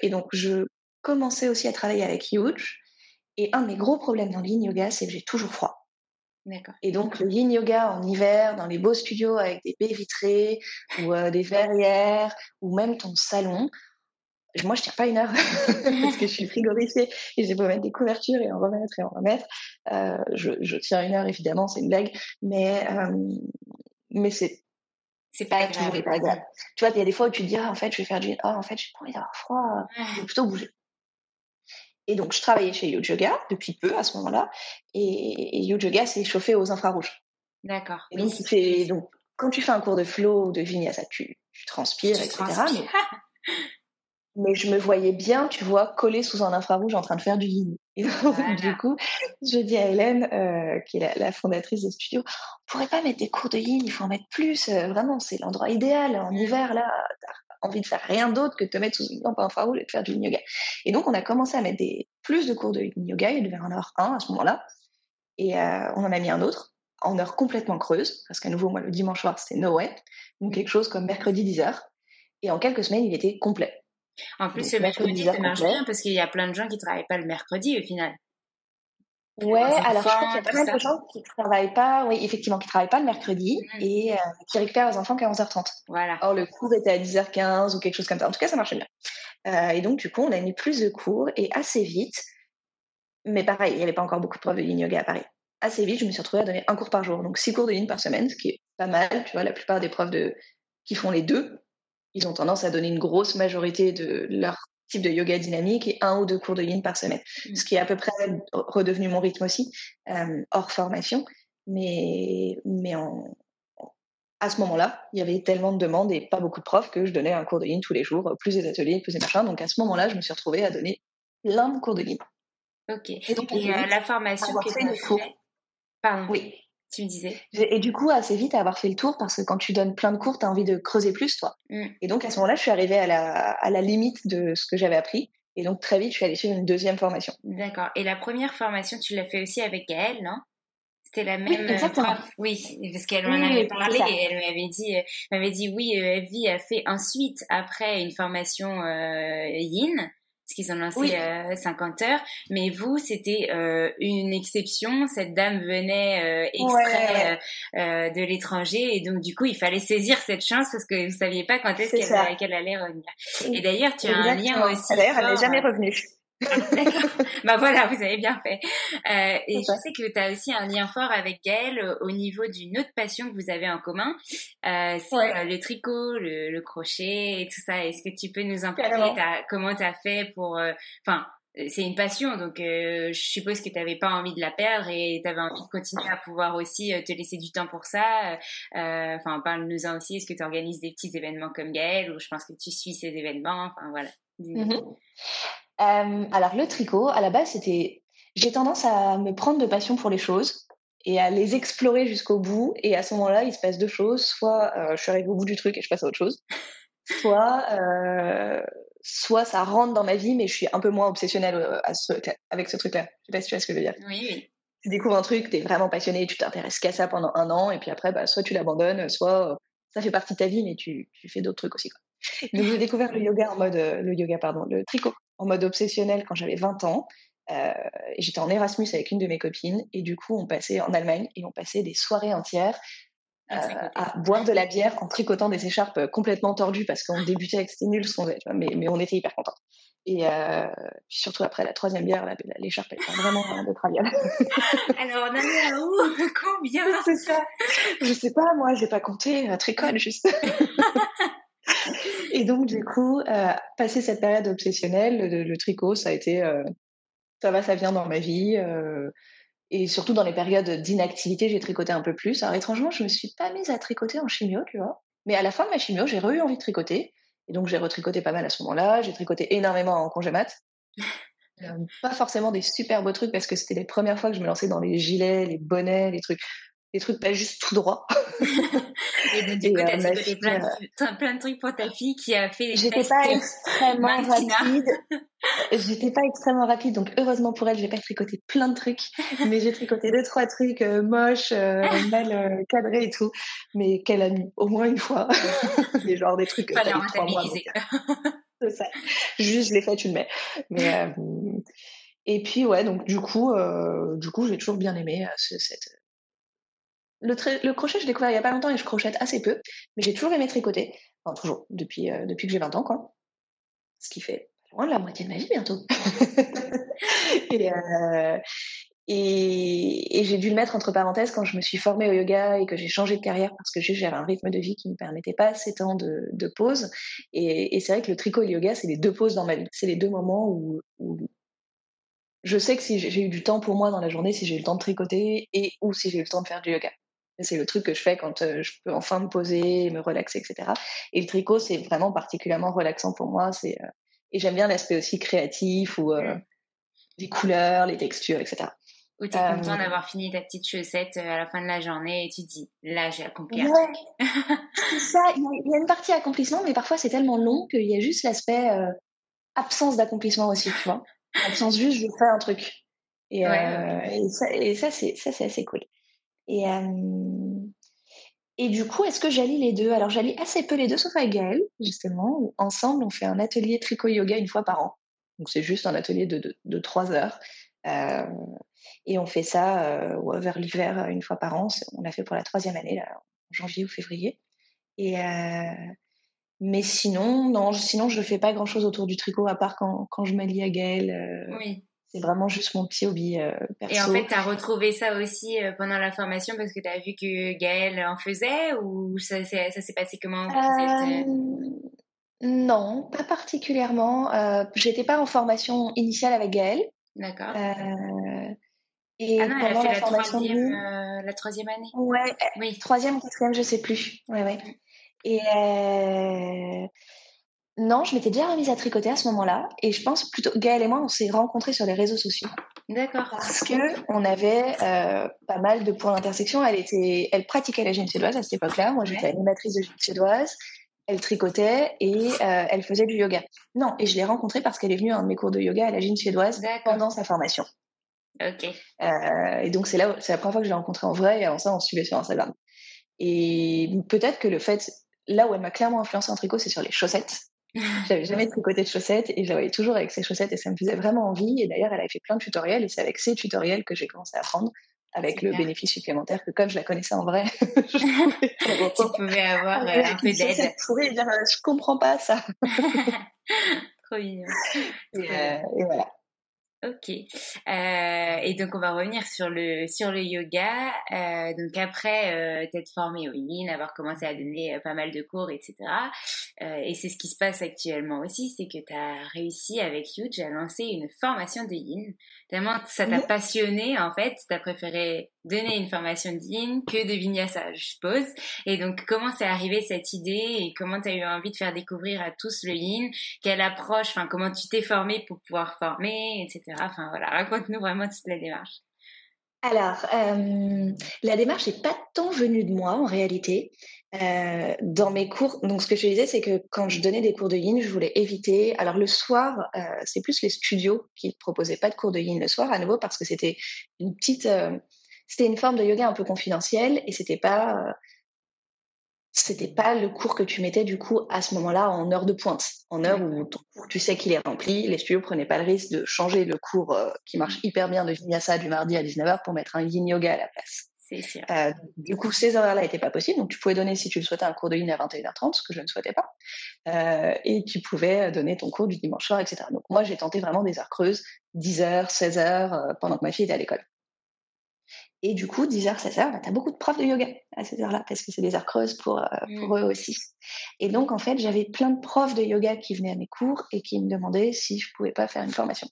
S4: et donc je commençais aussi à travailler avec Huge et un de mes gros problèmes dans le yin yoga c'est que j'ai toujours froid.
S3: D'accord.
S4: Et donc le yin yoga en hiver dans les beaux studios avec des baies vitrées ou des verrières ou même ton salon, moi, je tire pas une heure parce que je suis frigorifiée et j'ai beau mettre des couvertures et en remettre et en remettre. Euh, je, je tiens une heure, évidemment, c'est une blague, mais, euh, mais c'est
S3: c'est pas toujours
S4: pas agréable. Tu vois, il y a des fois où tu te dis, ah, en fait, je vais faire du, ah, en fait, j'ai pas envie d'avoir froid, je vais plutôt bouger. Et donc, je travaillais chez Yoga depuis peu à ce moment-là, et, et Yoga s'est chauffé aux infrarouges.
S3: D'accord.
S4: Et donc, donc, quand tu fais un cours de flow ou de vinyasa, tu, tu transpires, etc. mais je me voyais bien, tu vois, collée sous un infrarouge en train de faire du yin. Et du coup, je dis à Hélène, euh, qui est la, fondatrice de studio, on pourrait pas mettre des cours de yin, il faut en mettre plus. Euh, vraiment, c'est l'endroit idéal. En hiver, là, t'as envie de faire rien d'autre que de te mettre sous une lampe infrarouge et de faire du yin yoga. Et donc, on a commencé à mettre des, plus de cours de yin yoga. Il devait en avoir un à ce moment-là. Et euh, on en a mis un autre en heure complètement creuse, parce qu'à nouveau, moi, le dimanche soir, c'était no way. Donc, quelque chose comme mercredi 10h. Et en quelques semaines, il était complet.
S3: En plus, le mercredi, ça marche bien parce qu'il y a plein de gens qui travaillent pas le mercredi au final.
S4: Ouais, alors je crois qu'il y a mal de gens qui travaillent pas, oui, effectivement, qui travaillent pas le mercredi mmh. et euh, qui récupèrent les enfants qu'à 11h30.
S3: Voilà.
S4: Or, le cours était à 10h15 ou quelque chose comme ça. En tout cas, ça marchait bien. Euh, et donc, du coup, on a mis plus de cours et assez vite, mais pareil, il n'y avait pas encore beaucoup de profs de yin yoga à Paris. Assez vite, je me suis retrouvée à donner un cours par jour, donc six cours de yin par semaine, ce qui est pas mal. Tu vois, la plupart des profs de qui font les deux ils ont tendance à donner une grosse majorité de leur type de yoga dynamique et un ou deux cours de yin par semaine. Mm. Ce qui est à peu près redevenu mon rythme aussi, euh, hors formation. Mais, mais à ce moment-là, il y avait tellement de demandes et pas beaucoup de profs que je donnais un cours de yin tous les jours, plus des ateliers, plus des machins. Donc à ce moment-là, je me suis retrouvée à donner plein de cours de yin.
S3: Ok. Et, donc, et euh, la formation que tu as fait...
S4: Pardon. Oui
S3: tu me disais.
S4: Et du coup, assez vite, avoir fait le tour, parce que quand tu donnes plein de cours, tu as envie de creuser plus, toi. Mm. Et donc, à ce moment-là, je suis arrivée à la, à la limite de ce que j'avais appris. Et donc, très vite, je suis allée suivre une deuxième formation.
S3: D'accord. Et la première formation, tu l'as fait aussi avec Gaëlle, non? C'était la même
S4: oui, euh, prof.
S3: Oui, parce qu'elle m'en avait parlé et elle m'avait dit, euh, m'avait dit oui, euh, Evie a fait ensuite après une formation Yin parce qu'ils ont lancé 50 heures. Mais vous, c'était une exception. Cette dame venait exprès de l'étranger et donc du coup, il fallait saisir cette chance parce que vous saviez pas quand est-ce qu'elle allait revenir. Et d'ailleurs, tu as un lien aussi.
S4: D'ailleurs, elle n'est jamais revenue.
S3: D'accord. bah voilà, vous avez bien fait. Euh, et je sais que tu as aussi un lien fort avec Gaëlle euh, au niveau d'une autre passion que vous avez en commun. Euh, c'est le tricot, le, le, crochet et tout ça. Est-ce que tu peux nous en parler? Comment tu as fait pour... Euh, enfin, c'est une passion, donc je suppose que tu n'avais pas envie de la perdre et tu avais envie de continuer à pouvoir aussi te laisser du temps pour ça. Enfin, parle-nous-en aussi. Est-ce que tu organises des petits événements comme Gaëlle ou je pense que tu suis ces événements? Enfin, voilà.
S4: Alors le tricot, à la base, c'était, j'ai tendance à me prendre de passion pour les choses et à les explorer jusqu'au bout. Et à ce moment-là, il se passe deux choses. Soit euh, je suis arrivée au bout du truc et je passe à autre chose. Soit, euh, soit ça rentre dans ma vie, mais je suis un peu moins obsessionnelle euh, à ce, avec ce truc-là. Je sais pas si tu vois ce que je veux dire.
S3: Oui, oui.
S4: Tu découvres un truc, tu es vraiment passionné, tu t'intéresses qu'à ça pendant un an, et puis après, bah, soit tu l'abandonnes, soit ça fait partie de ta vie, mais tu, tu fais d'autres trucs aussi. Quoi. Donc j'ai découvert le yoga en mode, le yoga pardon, le tricot en mode obsessionnel quand j'avais 20 ans. Euh, j'étais en Erasmus avec une de mes copines et du coup on passait en Allemagne et on passait des soirées entières euh, à boire de la bière en tricotant des écharpes complètement tordues parce qu'on débutait avec c'était nul ce qu'on faisait, mais, mais on était hyper contents. Et euh, surtout après la troisième bière, l'écharpe était vraiment de travail.
S3: Alors on a mis à où? Combien?
S4: C'est ça. Je sais pas, moi j'ai pas compté, tricot juste. Et donc, du coup, euh, passer cette période obsessionnelle, le, tricot, ça a été, euh, ça va, ça vient dans ma vie. Euh, et surtout dans les périodes d'inactivité, j'ai tricoté un peu plus. Alors, étrangement, je me suis pas mise à tricoter en chimio, tu vois. Mais à la fin de ma chimio, j'ai re eu envie de tricoter. Et donc, j'ai retricoté pas mal à ce moment-là. J'ai tricoté énormément en congé mat. pas forcément des super beaux trucs parce que c'était les premières fois que je me lançais dans les gilets, les bonnets, les trucs des trucs pas juste tout droit.
S3: et donc, du coup, t'as euh, plein, de, plein de trucs pour ta fille qui a fait
S4: J'étais pas extrêmement rapide. J'étais pas extrêmement rapide, donc heureusement pour elle, j'ai pas tricoté plein de trucs, mais j'ai tricoté deux, trois trucs euh, moches, euh, mal euh, cadrés et tout, mais qu'elle a mis au moins une fois. des genre des trucs.
S3: Fallait rentabiliser.
S4: C'est ça. Juste, je l'ai fait, tu le mets. Mais, et puis, ouais, donc du coup, du coup, j'ai toujours bien aimé cette, le, crochet, je l'ai découvert il y a pas longtemps et je crochette assez peu, mais j'ai toujours aimé tricoter. Enfin, toujours, depuis, euh, depuis que j'ai 20 ans, quoi. Ce qui fait loin de la moitié de ma vie bientôt. Euh, et, et, j'ai dû le mettre entre parenthèses quand je me suis formée au yoga et que j'ai changé de carrière parce que j'avais un rythme de vie qui ne me permettait pas assez temps de, de pause. Et, et c'est vrai que le tricot et le yoga, c'est les deux pauses dans ma vie. C'est les deux moments où, où je sais que si j'ai eu du temps pour moi dans la journée, si j'ai eu le temps de tricoter et ou si j'ai eu le temps de faire du yoga. C'est le truc que je fais quand euh, je peux enfin me poser, me relaxer, etc. Et le tricot, c'est vraiment particulièrement relaxant pour moi. C'est euh, et j'aime bien l'aspect aussi créatif ou euh, les couleurs, les textures, etc.
S3: Ou tu es content d'avoir fini ta petite chaussette à la fin de la journée et tu te dis là j'ai accompli un truc.
S4: c'est ça. Il y, a une partie accomplissement, mais parfois c'est tellement long qu'il y a juste l'aspect absence d'accomplissement aussi, tu vois. Absence juste je fais un truc. Et, et ça, et ça c'est ça c'est assez cool. Et, euh, et du coup, est-ce que j'allie les deux? Alors, j'allie assez peu les deux, sauf avec Gaëlle, justement. Où ensemble, on fait un atelier tricot-yoga une fois par an. Donc, c'est juste un atelier de, de, trois heures. Euh, et on fait ça euh, vers l'hiver une fois par an. On l'a fait pour la troisième année, là, en janvier ou février. Et mais sinon, non, sinon je ne fais pas grand chose autour du tricot à part quand, quand je m'allie à. Euh,
S3: oui
S4: c'est vraiment juste mon petit hobby euh, perso.
S3: Et en fait, tu as retrouvé ça aussi euh, pendant la formation parce que tu as vu que Gaëlle en faisait ou ça, ça s'est passé comment
S4: euh, Non, pas particulièrement. Euh, J'étais pas en formation initiale avec Gaëlle.
S3: D'accord.
S4: et
S3: ah non, elle a fait la, troisième, la troisième année.
S4: Ouais, oui. troisième quatrième, je sais plus. Ouais, ouais. Mm. Et non, je m'étais déjà remise à tricoter à ce moment-là, et je pense plutôt Gaëlle et moi, on s'est rencontrés sur les réseaux sociaux.
S3: D'accord.
S4: Parce que on avait euh, pas mal de points d'intersection. Elle était, elle pratiquait la gym suédoise à cette époque-là. Moi, j'étais animatrice de gym suédoise. Elle tricotait et euh, elle faisait du yoga. Non, et je l'ai rencontrée parce qu'elle est venue à un de mes cours de yoga à la gym suédoise pendant sa formation.
S3: Ok.
S4: Euh, et donc c'est là, c'est la première fois que je l'ai rencontrée en vrai. Et avant ça, on se suivait sur Instagram. Et peut-être que le fait, là où elle m'a clairement influencé en tricot, c'est sur les chaussettes J'avais jamais tricoté de chaussettes et je la voyais toujours avec ses chaussettes et ça me faisait vraiment envie. Et d'ailleurs, elle avait fait plein de tutoriels et c'est avec ces tutoriels que j'ai commencé à apprendre avec le bénéfice supplémentaire que comme je la connaissais en vrai,
S3: tu pouvais avoir euh, un peu d'aide.
S4: Je dire, je comprends pas ça.
S3: Trop mignon.
S4: et, voilà.
S3: Ok. Euh, et donc on va revenir sur le yoga. Euh, donc après euh, t'être formée au yin, avoir commencé à donner pas mal de cours, etc. et c'est ce qui se passe actuellement aussi, c'est que tu as réussi avec Yuj à lancer une formation de yin. Tellement ça t'a passionné en fait, t'as préféré donner une formation de yin que de vinyasa, je suppose. Et donc comment c'est arrivé cette idée et comment tu as eu envie de faire découvrir à tous le yin, quelle approche, enfin comment tu t'es formée pour pouvoir former, etc. Enfin voilà, raconte-nous vraiment toute la démarche.
S4: Alors, euh, la démarche n'est pas tant venue de moi en réalité. Euh, dans mes cours, donc ce que je disais, c'est que quand je donnais des cours de yin, je voulais éviter. Alors le soir, euh, c'est plus les studios qui ne proposaient pas de cours de yin le soir, à nouveau parce que c'était une petite, c'était une forme de yoga un peu confidentielle et c'était pas c'était pas le cours que tu mettais du coup à ce moment-là en heure de pointe, en heure où ton cours, tu sais qu'il est rempli. Les studios prenaient pas le risque de changer le cours euh, qui marche hyper bien de vinyasa du mardi à 19h pour mettre un yin yoga à la place.
S3: Sûr.
S4: Euh, du coup, ces heures-là n'étaient pas possibles. Donc, tu pouvais donner, si tu le souhaitais, un cours de yin à 21h30, ce que je ne souhaitais pas. Euh, et tu pouvais donner ton cours du dimanche soir, etc. Donc, moi, j'ai tenté vraiment des heures creuses, 10h, 16h, pendant que ma fille était à l'école. Et du coup, 10h, 16h, bah, tu as beaucoup de profs de yoga à ces heures-là, parce que c'est des heures creuses pour, euh, pour mmh. eux aussi. Et donc, en fait, j'avais plein de profs de yoga qui venaient à mes cours et qui me demandaient si je pouvais pas faire une formation.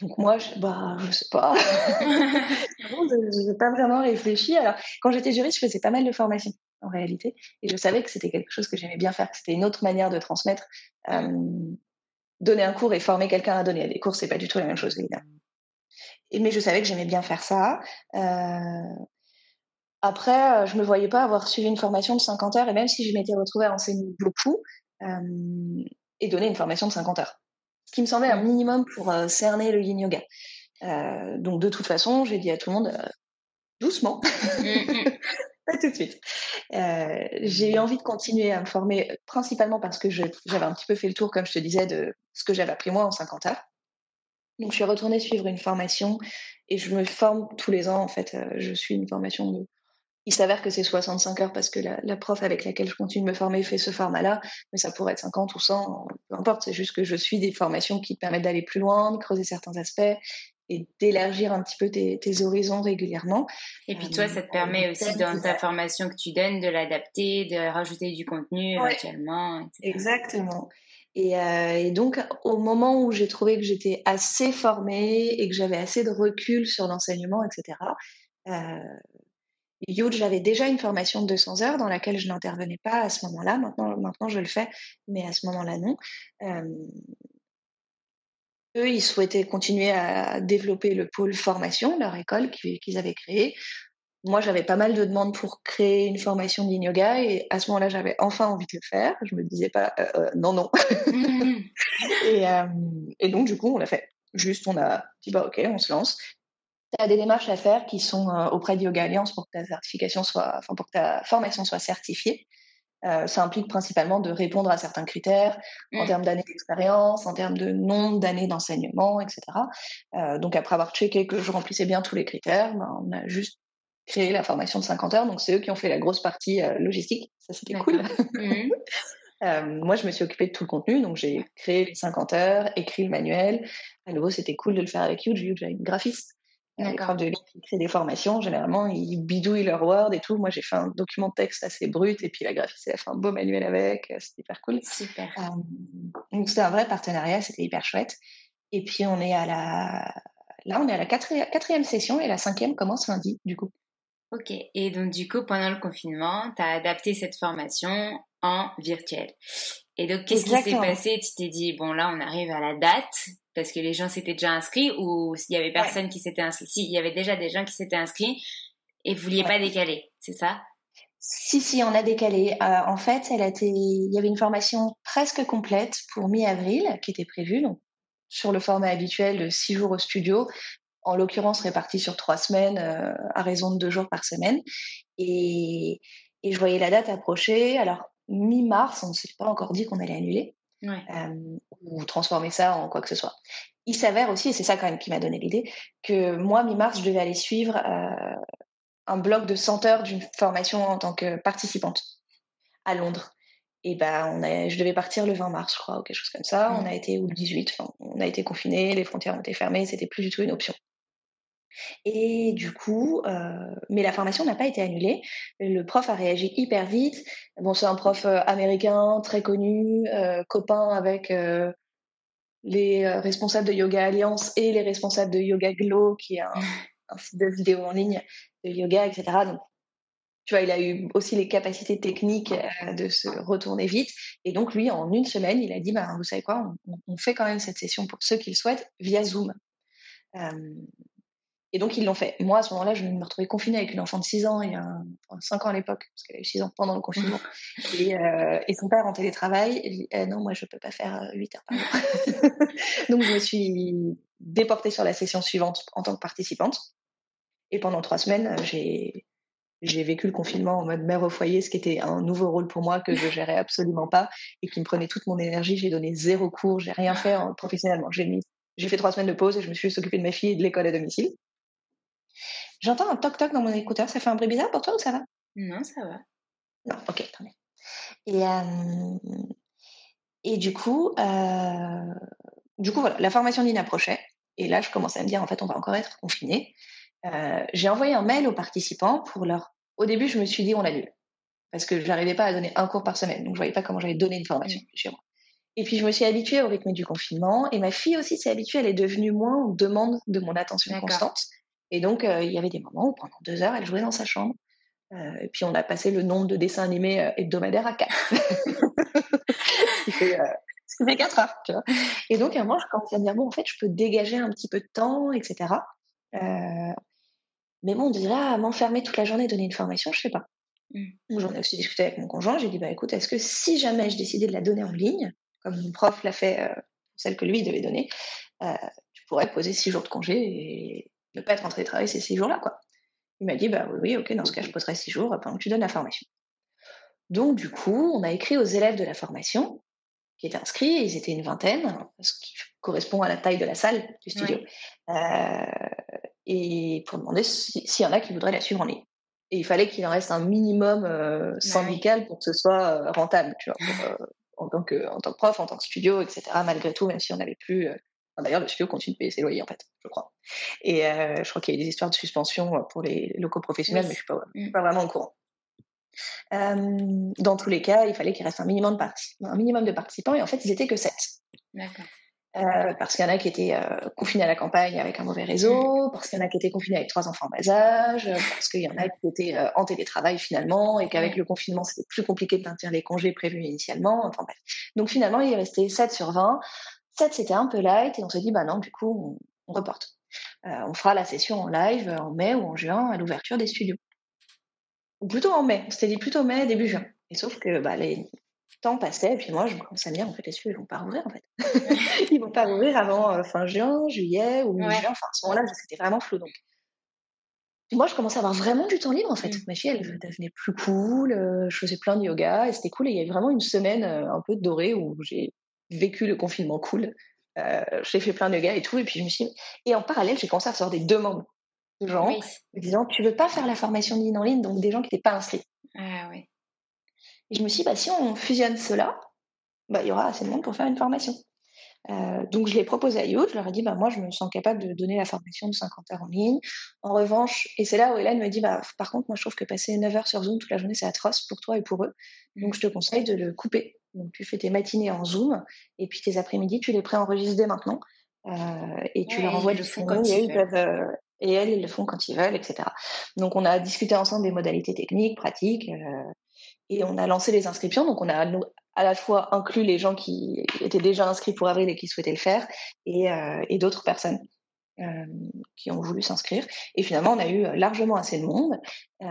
S4: Donc moi, je, bah, je sais pas. je n'ai pas vraiment réfléchi. Alors, quand j'étais juriste, je faisais pas mal de formations, en réalité. Et je savais que c'était quelque chose que j'aimais bien faire, que c'était une autre manière de transmettre. Euh, donner un cours et former quelqu'un à donner des cours, c'est pas du tout la même chose, évidemment mais je savais que j'aimais bien faire ça. Euh, après, euh, je me voyais pas avoir suivi une formation de 50 heures, et même si je m'étais retrouvée à enseigner beaucoup, et donner une formation de 50 heures. Qui me semblait un minimum pour cerner le yin yoga. donc de toute façon, j'ai dit à tout le monde, doucement, pas tout de suite. j'ai eu envie de continuer à me former, principalement parce que j'avais un petit peu fait le tour, comme je te disais, de ce que j'avais appris moi en 50 heures. Donc, je suis retournée suivre une formation et je me forme tous les ans. En fait, euh, je suis une formation de. Il s'avère que c'est 65 heures parce que la, prof avec laquelle je continue de me former fait ce format-là, mais ça pourrait être 50 ou 100, peu importe. C'est juste que je suis des formations qui permettent d'aller plus loin, de creuser certains aspects et d'élargir un petit peu tes, horizons régulièrement.
S3: Et puis toi, ça te permet aussi dans ta formation que tu donnes de l'adapter, de rajouter du contenu éventuellement.
S4: Exactement. Euh, et, donc, au moment où j'ai trouvé que j'étais assez formée et que j'avais assez de recul sur l'enseignement, etc., euh, j'avais déjà une formation de 200 heures dans laquelle je n'intervenais pas à ce moment-là. Maintenant, maintenant, je le fais, mais à ce moment-là, non. Euh, eux, ils souhaitaient continuer à développer le pôle formation, leur école qu'ils avaient créée moi, j'avais pas mal de demandes pour créer une formation d'in yoga et à ce moment-là, j'avais enfin envie de le faire. Je me disais pas euh, euh, non, non. et, euh, et, donc, du coup, on l'a fait. Juste, on a dit bah ok, on se lance. Tu as des démarches à faire qui sont auprès de Yoga Alliance pour que ta certification soit, enfin pour que ta formation soit certifiée. ça implique principalement de répondre à certains critères en mm. termes d'années d'expérience, en termes de nombre d'années d'enseignement, etc. donc après avoir checké que je remplissais bien tous les critères, ben, on a juste créer la formation de 50 heures. Donc, c'est eux qui ont fait la grosse partie euh, logistique. Ça, c'était cool. Euh, moi, je me suis occupée de tout le contenu. Donc, j'ai créé les 50 heures, écrit le manuel. À nouveau, c'était cool de le faire avec Huge, que j'avais une graphiste. Euh, D'accord. de qui crée des formations, généralement, ils bidouillent leur Word et tout. Moi, j'ai fait un document de texte assez brut et puis la graphiste, elle a fait un beau manuel avec. Euh, c'était hyper cool.
S3: Super.
S4: donc, c'était un vrai partenariat. C'était hyper chouette. Et puis, on est à la, là, on est à la quatrième session et la cinquième commence lundi, du coup.
S3: Ok, et donc du coup, pendant le confinement, tu as adapté cette formation en virtuel. Et donc, qu'est-ce qui s'est passé? Tu t'es dit, bon, là, on arrive à la date, parce que les gens s'étaient déjà inscrits, ou il y avait personne qui s'était inscrit Si, il y avait déjà des gens qui s'étaient inscrits, et vous vouliez pas décaler, c'est ça?
S4: Si, si, on a décalé. Euh, en fait, elle a été... il y avait une formation presque complète pour mi-avril qui était prévue, donc sur le format habituel de six jours au studio, en l'occurrence réparti sur trois semaines euh, à raison de deux jours par semaine. Et, et je voyais la date approcher. Alors, mi-mars, on ne s'est pas encore dit qu'on allait annuler. Ou transformer ça en quoi que ce soit. Il s'avère aussi, et c'est ça quand même qui m'a donné l'idée, que moi, mi-mars, je devais aller suivre un bloc de 100 heures d'une formation en tant que participante à Londres. Et ben, on a, je devais partir le 20 mars, je crois, ou quelque chose comme ça. On a été, ou le 18, on a été confinés, les frontières ont été fermées, c'était plus du tout une option. Et du coup, euh, mais la formation n'a pas été annulée. Le prof a réagi hyper vite. Bon, c'est un prof euh, américain très connu, euh, copain avec euh, les responsables de Yoga Alliance et les responsables de Yoga Glow, qui est un, un site de vidéo en ligne de yoga, etc. Donc, tu vois, il a eu aussi les capacités techniques de se retourner vite. Et donc, lui, en une semaine, il a dit, bah, vous savez quoi, on, on fait quand même cette session pour ceux qui le souhaitent via Zoom. Euh, et donc, ils l'ont fait. Moi, à ce moment-là, je me retrouvais confinée avec une enfant de 6 ans, y a 5 ans à l'époque, parce qu'elle a eu 6 ans pendant le confinement. et, euh, et, son père en télétravail, il dit eh, Non, moi, je ne peux pas faire 8 heures par jour. donc, je me suis déportée sur la session suivante en tant que participante. Et pendant trois semaines, j'ai j'ai vécu le confinement en mode mère au foyer, ce qui était un nouveau rôle pour moi que je gérais absolument pas et qui me prenait toute mon énergie. J'ai donné zéro cours, j'ai rien fait professionnellement. J'ai j'ai fait trois semaines de pause et je me suis juste occupée de ma fille et de l'école à domicile. J'entends un toc-toc dans mon écouteur. Ça fait un bruit bizarre pour toi ou ça va?
S3: Non, ça va.
S4: Non, ok, très bien. Et, euh, et du coup, euh, du coup, voilà, la formation d'INA approchait. Et là, je commençais à me dire, en fait, on va encore être confiné. Euh, j'ai envoyé un mail aux participants pour leur. Au début, je me suis dit, on annule. Parce que je n'arrivais pas à donner un cours par semaine. Donc, je voyais pas comment j'allais donner une formation mmh. chez moi. Et puis, je me suis habituée au rythme du confinement. Et ma fille aussi s'est habituée. Elle est devenue moins en demande de mon attention constante. Et donc, euh, il y avait des moments où pendant deux heures, elle jouait dans sa chambre. Euh, et puis, on a passé le nombre de dessins animés euh, hebdomadaires à quatre. ce qui fait, quatre heures, tu vois. Et donc, à un moment, je commençais à me dire, bon, en fait, je peux dégager un petit peu de temps, etc. mais bon, déjà, ah, m'enfermer toute la journée et donner une formation, je sais pas. Mmh. J'en ai aussi discuté avec mon conjoint. J'ai dit, bah écoute, est-ce que si jamais je décidais de la donner en ligne, comme mon prof l'a fait, celle que lui devait donner, tu pourrais poser six jours de congé et ne pas être en télétravail ces six jours-là, quoi. Il m'a dit, bah oui, ok, dans ce cas, je poserai six jours pendant que tu donnes la formation. Donc, du coup, on a écrit aux élèves de la formation qui étaient inscrits, ils étaient une vingtaine, ce qui correspond à la taille de la salle du studio, euh, et pour demander s'il y en a qui voudraient la suivre en ligne. Et il fallait qu'il en reste un minimum euh, syndical pour que ce soit euh, rentable, tu vois, en, tant que, en tant que prof, en tant que studio, etc. Malgré tout, même si on n'avait plus D'ailleurs, le studio continue de payer ses loyers, en fait, je crois. Et euh, je crois qu'il y a eu des histoires de suspension euh, pour les locaux professionnels, mais je ne suis, pas, vraiment au courant. Euh, dans tous les cas, il fallait qu'il reste un minimum, de un minimum de participants, et en fait, ils étaient que 7. D'accord. Euh, parce qu'il y en a qui étaient euh, confinés à la campagne avec un mauvais réseau, parce qu'il y en a qui étaient confinés avec trois enfants en bas âge, parce qu'il y en a qui étaient euh, en télétravail finalement, et qu'avec le confinement, c'était plus compliqué de maintenir les congés prévus initialement. Enfin bref. Donc finalement, il est resté 7 sur 20. 7, c'était un peu light et on s'est dit, bah non, du coup, on, reporte. Euh, on fera la session en live en mai ou en juin à l'ouverture des studios. Ou plutôt en mai, on s'était dit plutôt mai, début juin. Et sauf que bah, les temps passaient et puis moi, je commençais à me dire, en fait, les studios, ils vont pas rouvrir, en fait? ils vont pas rouvrir avant euh, fin juin, juillet ou mi-juin. Enfin, à ce moment-là, c'était vraiment flou. Donc, moi, je commençais à avoir vraiment du temps libre, en fait. Mmh. Ma fille, elle devenait plus cool, euh, je faisais plein de yoga et c'était cool. Et il y avait vraiment une semaine un peu dorée où j'ai vécu le confinement cool. Euh, j'ai fait plein de yoga et tout. Et puis je me suis et en parallèle, j'ai commencé à recevoir des demandes de gens me disant tu veux pas faire la formation d'IN en ligne, donc des gens qui n'étaient pas inscrits.
S3: Ah oui.
S4: Et je me suis dit bah si on fusionne cela, bah il y aura assez de monde pour faire une formation. Euh, donc je l'ai proposé à Youth, je leur ai dit bah moi je me sens capable de donner la formation de 50 heures en ligne. En revanche, et c'est là où Hélène me dit bah par contre moi je trouve que passer 9 heures sur Zoom toute la journée c'est atroce pour toi et pour eux. Donc je te conseille de le couper donc tu fais tes matinées en Zoom et puis tes après-midi, tu les préenregistres dès maintenant euh, et tu leur envoies du contenu et, ils euh, et elles, ils le font quand ils veulent, etc. Donc on a discuté ensemble des modalités techniques, pratiques euh, et on a lancé les inscriptions. Donc on a à la fois inclus les gens qui étaient déjà inscrits pour avril et qui souhaitaient le faire et, euh, et d'autres personnes. Euh, qui ont voulu s'inscrire. Et finalement, on a eu largement assez de monde. Euh,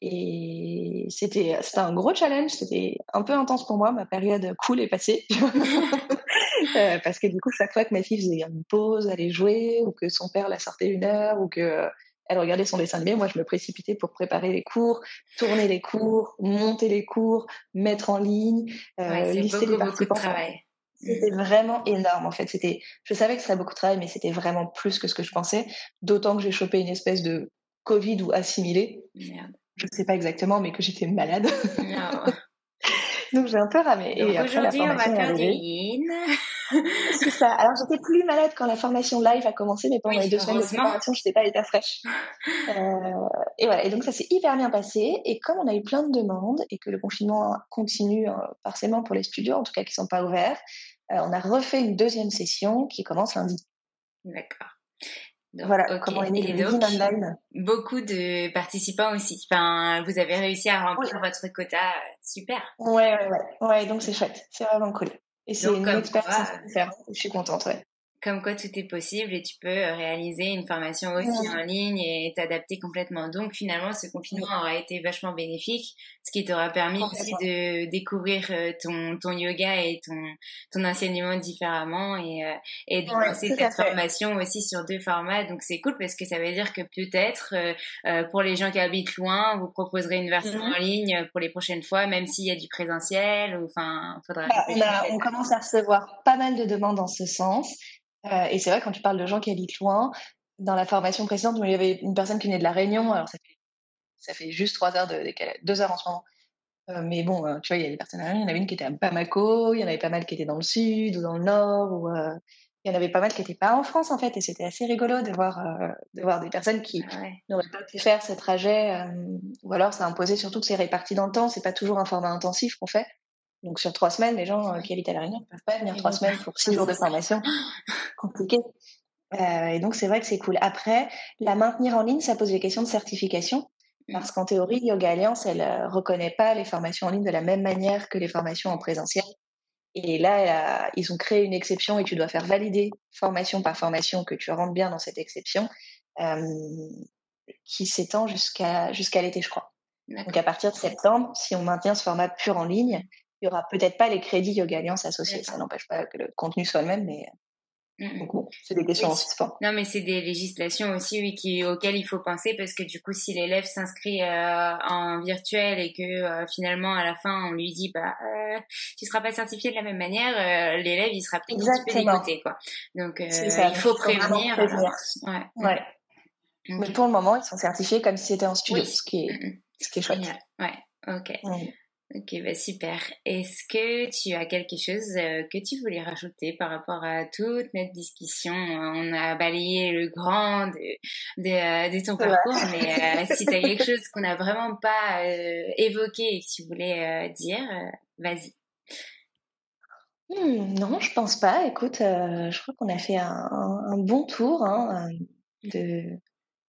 S4: et c'était un gros challenge. C'était un peu intense pour moi. Ma période cool est passée. euh, parce que du coup, chaque fois que ma fille faisait une pause, allait jouer, ou que son père la sortait une heure, ou que elle regardait son dessin animé, moi je me précipitais pour préparer les cours, tourner les cours, monter les cours, mettre en ligne,
S3: euh, lister les participants. Travail.
S4: C'était vraiment énorme en fait. C'était, je savais que ce serait beaucoup de travail, mais c'était vraiment plus que ce que je pensais. D'autant que j'ai chopé une espèce de Covid ou assimilé. Merde. Je ne sais pas exactement, mais que j'étais malade. Donc j'ai un peu ramé.
S3: Donc aujourd'hui, on va faire du yin.
S4: C'est ça. Alors j'étais plus malade quand la formation live a commencé, mais pendant les deux semaines de préparation, je n'étais pas état fraîche. Euh, et voilà. Et donc ça s'est hyper bien passé. Et comme on a eu plein de demandes et que le confinement continue euh, forcément pour les studios, en tout cas qui sont pas ouverts, on a refait une deuxième session qui commence lundi.
S3: D'accord
S4: voilà comment est né le online.
S3: Beaucoup de participants aussi. Enfin, vous avez réussi à remplir votre quota, super.
S4: Ouais, ouais, ouais. Ouais, donc c'est chouette. C'est vraiment cool. Et c'est une expérience Je suis contente, ouais
S3: comme quoi tout est possible et tu peux euh, réaliser une formation aussi en ligne et t'adapter complètement. Donc finalement, ce confinement aura été vachement bénéfique, ce qui t'aura permis aussi de découvrir euh, ton, ton yoga et ton, ton enseignement différemment et, euh, et de lancer cette formation aussi sur deux formats. Donc c'est cool parce que ça veut dire que peut-être pour les gens qui habitent loin, vous proposerez une version mm-hmm. en ligne pour les prochaines fois, même s'il y a du présentiel. Ou, enfin, faudra.
S4: Bah, on commence à recevoir pas mal de demandes dans ce sens. Euh, et c'est vrai, quand tu parles de gens qui habitent loin, dans la formation précédente, il y avait une personne qui venait de La Réunion, alors ça fait, ça fait juste trois heures de décalage, deux heures en ce moment. Euh, mais bon, euh, tu vois, il y a des personnes à La Réunion, il y en avait une qui était à Bamako, il y en avait pas mal qui étaient dans le sud ou dans le nord, ou il y en avait pas mal qui n'étaient pas en France en fait, et c'était assez rigolo de voir, de voir des personnes qui n'auraient pas pu faire ce trajet, ou alors ça imposait surtout que c'est réparti dans le temps, c'est pas toujours un format intensif qu'on fait. Donc sur trois semaines, les gens euh, qui habitent à La Réunion ne peuvent pas venir trois semaines pour six jours de formation. Compliqué. Euh, et donc c'est vrai que c'est cool. Après, la maintenir en ligne, ça pose des questions de certification. Mm. Parce qu'en théorie, Yoga Alliance, elle ne euh, reconnaît pas les formations en ligne de la même manière que les formations en présentiel. Et là, ils ont créé une exception et tu dois faire valider formation par formation que tu rentres bien dans cette exception qui s'étend jusqu'à jusqu'à l'été, je crois. Donc à partir de septembre, si on maintient ce format pur en ligne, il y aura peut-être pas les crédits Yoga Alliance associés. Ça n'empêche pas que le contenu soit le même, mais mmh Donc bon, c'est des questions en suspens.
S3: Non, mais c'est des législations aussi, oui, qui, auxquelles il faut penser parce que du coup, si l'élève s'inscrit euh, en virtuel et que euh, finalement à la fin on lui dit bah euh, tu seras pas certifié de la même manière, euh, l'élève il sera peut-être un petit peu dégoûté quoi. Donc il faut prévenir.
S4: Ouais. ouais. Mais pour le moment, ils sont certifiés comme si c'était en studio, ce qui est mmh ce qui est chouette.
S3: Ouais. Ok. Ok, bah super. Est-ce que tu as quelque chose euh, que tu voulais rajouter par rapport à toute notre discussion? On a balayé le grand de, de, euh, ton parcours, mais euh, si tu as quelque chose qu'on n'a vraiment pas évoqué et que tu voulais dire, vas-y.
S4: Hmm, non, je pense pas. Écoute, je crois qu'on a fait un, bon tour hein, de,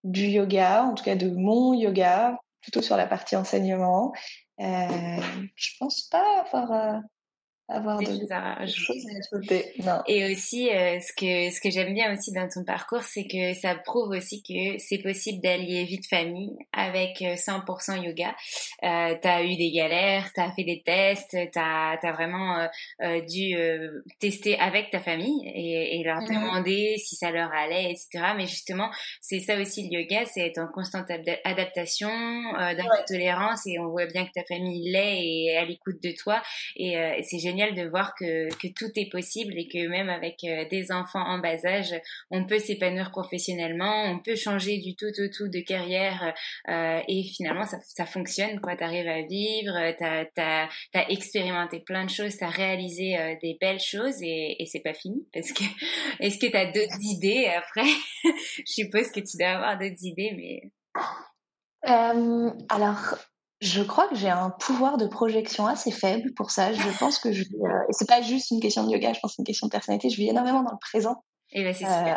S4: du yoga, en tout cas de mon yoga, plutôt sur la partie enseignement. Euh, je pense pas avoir euh, avoir des choses à ajouter. Non.
S3: Et aussi, euh, ce que ce que j'aime bien aussi dans ton parcours, c'est que ça prouve aussi que c'est possible d'allier vie de famille avec 100% euh, yoga. Euh, t'as eu des galères, t'as fait des tests, t'as as vraiment euh, euh dû tester avec ta famille et, et leur mhm. demander si ça leur allait, etc. Mais justement, c'est ça aussi le yoga, c'est être en constante adaptation, dans la tolérance et on voit bien que ta famille l'est et à l'écoute de toi et, et c'est génial de voir que, que, tout est possible et que même avec euh, des enfants en bas âge, on peut s'épanouir professionnellement, on peut changer du tout au tout de carrière euh, et finalement ça, ça fonctionne quoi. T'arrives à vivre, t'as as, as, expérimenté plein de choses, t'as réalisé euh, des belles choses et, et c'est pas fini parce que est-ce que t'as d'autres idées après? Je suppose que tu dois avoir d'autres idées, mais
S4: euh, alors je crois que j'ai un pouvoir de projection assez faible pour ça. Je pense que je euh, et c'est pas juste une question de yoga, je pense que c'est une question de personnalité. Je vis énormément dans le présent.
S3: Et ben c'est euh,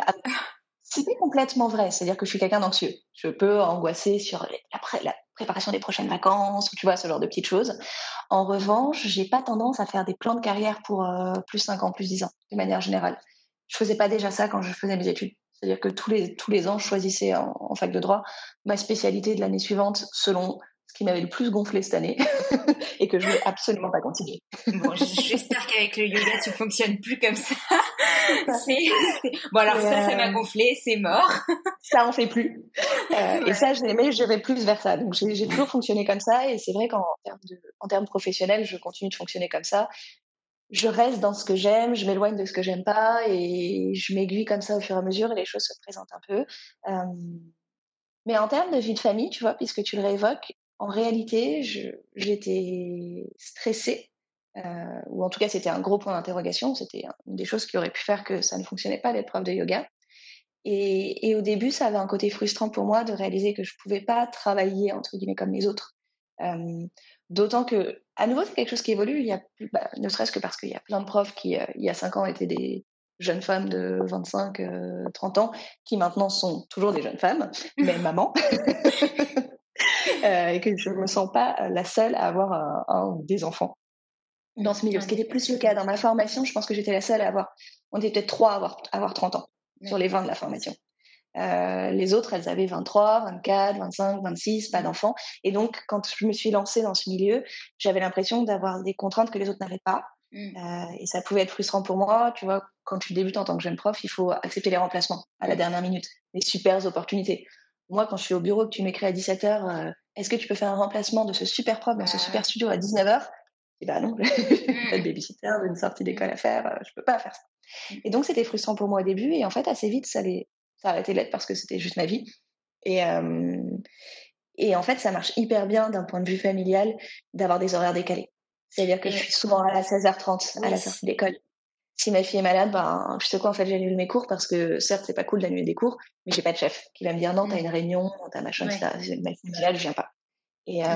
S4: C'était complètement vrai. C'est-à-dire que je suis quelqu'un d'anxieux. Je peux angoisser sur la, la, préparation des prochaines vacances, ou tu vois, ce genre de petites choses. En revanche, j'ai pas tendance à faire des plans de carrière pour euh, plus 5 ans, plus 10 ans, de manière générale. Je faisais pas déjà ça quand je faisais mes études. C'est-à-dire que tous les, tous les ans, je choisissais en, en fac de droit ma spécialité de l'année suivante selon ce qui m'avait le plus gonflé cette année et que je veux absolument pas continuer.
S3: bon, j'espère qu'avec le yoga, tu fonctionnes plus comme ça. Bon, alors ça, ça m'a euh, gonflé, c'est mort.
S4: ça en fait plus. Euh, et ça, j'aimais, je vais plus vers ça. Donc, j'ai toujours fonctionné comme ça et c'est vrai qu'en termes, de, en termes professionnels, je continue de fonctionner comme ça. je reste dans ce que j'aime, je m'éloigne de ce que j'aime pas et je m'aiguille comme ça au fur et à mesure et les choses se présentent un peu. mais en termes de vie de famille, tu vois, puisque tu le réévoques, en réalité, j'étais stressée, euh, ou en tout cas c'était un gros point d'interrogation, c'était une des choses qui aurait pu faire que ça ne fonctionnait pas l'épreuve de yoga. Et, et, au début, ça avait un côté frustrant pour moi de réaliser que je pouvais pas travailler entre guillemets comme les autres. Euh, D'autant que, à nouveau, c'est quelque chose qui évolue. Il y a, bah, ne serait-ce que parce qu'il y a plein de profs qui, euh, il y a cinq ans, étaient des jeunes femmes de 25, 30 euh, ans, qui maintenant sont toujours des jeunes femmes, mais maman. euh, et que je ne me sens pas la seule à avoir un, un, ou des enfants dans ce milieu. Ce qui était plus le cas dans ma formation, je pense que j'étais la seule à avoir, on était peut-être trois à avoir, à avoir 30 ans sur les 20 de la formation. Euh, les autres, elles avaient 23, 24, 25, 26, pas d'enfants. Et donc, quand je me suis lancée dans ce milieu, j'avais l'impression d'avoir des contraintes que les autres n'avaient pas. Mmh. Euh, et ça pouvait être frustrant pour moi. Tu vois, quand tu débutes en tant que jeune prof, il faut accepter les remplacements à la dernière minute, les super opportunités. Moi, quand je suis au bureau, que tu m'écris à 17h, euh, est-ce que tu peux faire un remplacement de ce super prof dans ce super studio à 19h Et bah non, j'ai pas de babysitter, une sortie d'école à faire, euh, je peux pas faire ça. Mmh. Et donc, c'était frustrant pour moi au début. Et en fait, assez vite, ça allait ça a arrêté l'être parce que c'était juste ma vie. Et, euh, et en fait, ça marche hyper bien d'un point de vue familial d'avoir des horaires décalés. C'est-à-dire que je suis souvent à la 16h30 à la sortie d'école. Si ma fille est malade, ben, je sais quoi, en fait, j'annule mes cours parce que certes, c'est pas cool d'annuler des cours, mais j'ai pas de chef qui va me dire non, t'as une réunion, t'as machin, ouais. Ma fille est malade, je viens pas. Et, euh,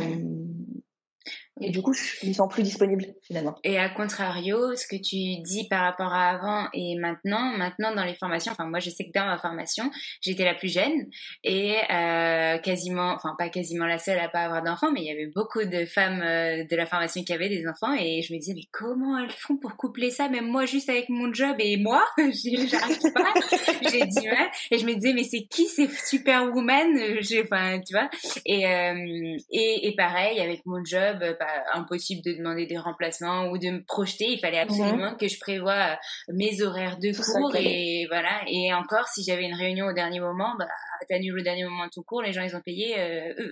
S4: et du coup, je me sens plus disponible finalement.
S3: Et à contrario, ce que tu dis par rapport à avant et maintenant, maintenant dans les formations, enfin moi je sais que dans ma formation, j'étais la plus jeune et euh, quasiment, enfin pas quasiment la seule à pas avoir d'enfants, mais il y avait beaucoup de femmes euh, de la formation qui avaient des enfants et je me disais mais comment elles font pour coupler ça? Même moi juste avec mon job et moi, j'arrive pas, j'ai du mal. Et je me disais mais c'est qui ces superwoman? Enfin tu vois? Et, euh, et et pareil avec mon job impossible de demander des remplacements ou de me projeter. Il fallait absolument que je prévoie euh, mes horaires de cours et voilà. Et encore, si j'avais une réunion au dernier moment, bah, t'annules au dernier moment tout court, les gens ils ont payé, euh,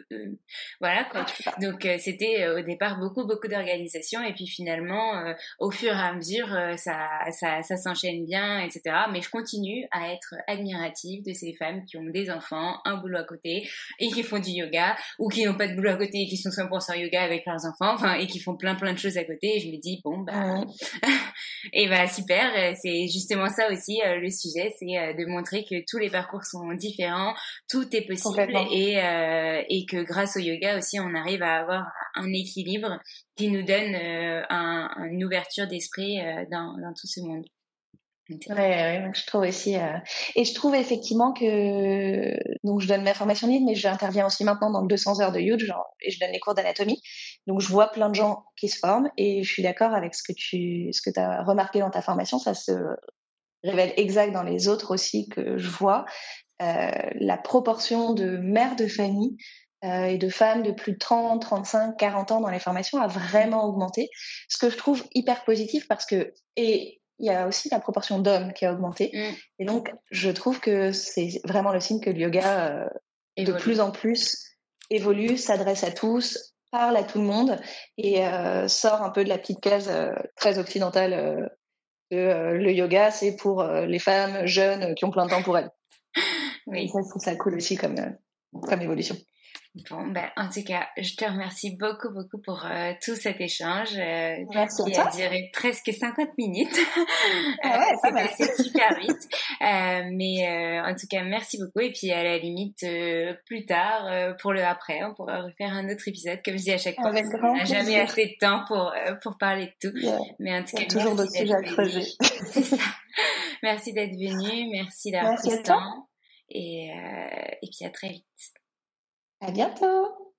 S3: voilà quoi. Donc euh, c'était au départ beaucoup beaucoup d'organisation et puis finalement au fur et à mesure ça ça, ça s'enchaîne bien etc. Mais je continue à être admirative de ces femmes qui ont des enfants, un boulot à côté et qui font du yoga ou qui n'ont pas de boulot à côté et qui sont 100% yoga avec leurs enfants enfin, et qui font plein plein de choses à côté. Et je me dis bon bah et bah super, c'est justement ça aussi euh, le sujet, c'est euh, de montrer que tous les parcours sont différents, tout est possible et euh, et que grâce au yoga aussi on arrive à avoir un équilibre qui nous donne un, une ouverture d'esprit dans dans tout ce monde.
S4: Ouais, ouais, je trouve aussi. Euh... Et je trouve effectivement que donc je donne ma formation libre, mais j'interviens aussi maintenant dans le 200 heures de Huge, genre, et je donne les cours d'anatomie. Donc je vois plein de gens qui se forment et je suis d'accord avec ce que tu ce que as remarqué dans ta formation, ça se révèle exact dans les autres aussi que je vois. Euh, la proportion de mères de famille euh, et de femmes de plus de 30, 35, 40 ans dans les formations a vraiment augmenté, ce que je trouve hyper positif parce que et il y a aussi la proportion d'hommes qui a augmenté. Mm. Et donc, je trouve que c'est vraiment le signe que le yoga, euh, de plus en plus, évolue, s'adresse à tous, parle à tout le monde et euh, sort un peu de la petite case euh, très occidentale que le yoga, c'est pour les femmes jeunes qui ont plein de temps pour elles. Oui. ça, je trouve ça cool aussi comme, comme évolution.
S3: Bon, ben, en tout cas, je te remercie beaucoup, beaucoup pour euh, tout cet échange
S4: euh, Merci
S3: qui a duré presque 50 minutes.
S4: Ah ouais,
S3: c'est passé super vite. Euh, mais en tout cas, merci beaucoup. Et puis, à la limite, plus tard, pour le après, on pourra refaire un autre épisode. Comme je dis à chaque fois, on n'a jamais assez de temps pour, pour parler de tout. Mais en tout cas,
S4: toujours de sujets à creuser.
S3: c'est ça. Merci d'être venu. Merci d'avoir pris le temps. Et, et puis, à très vite.
S4: À bientôt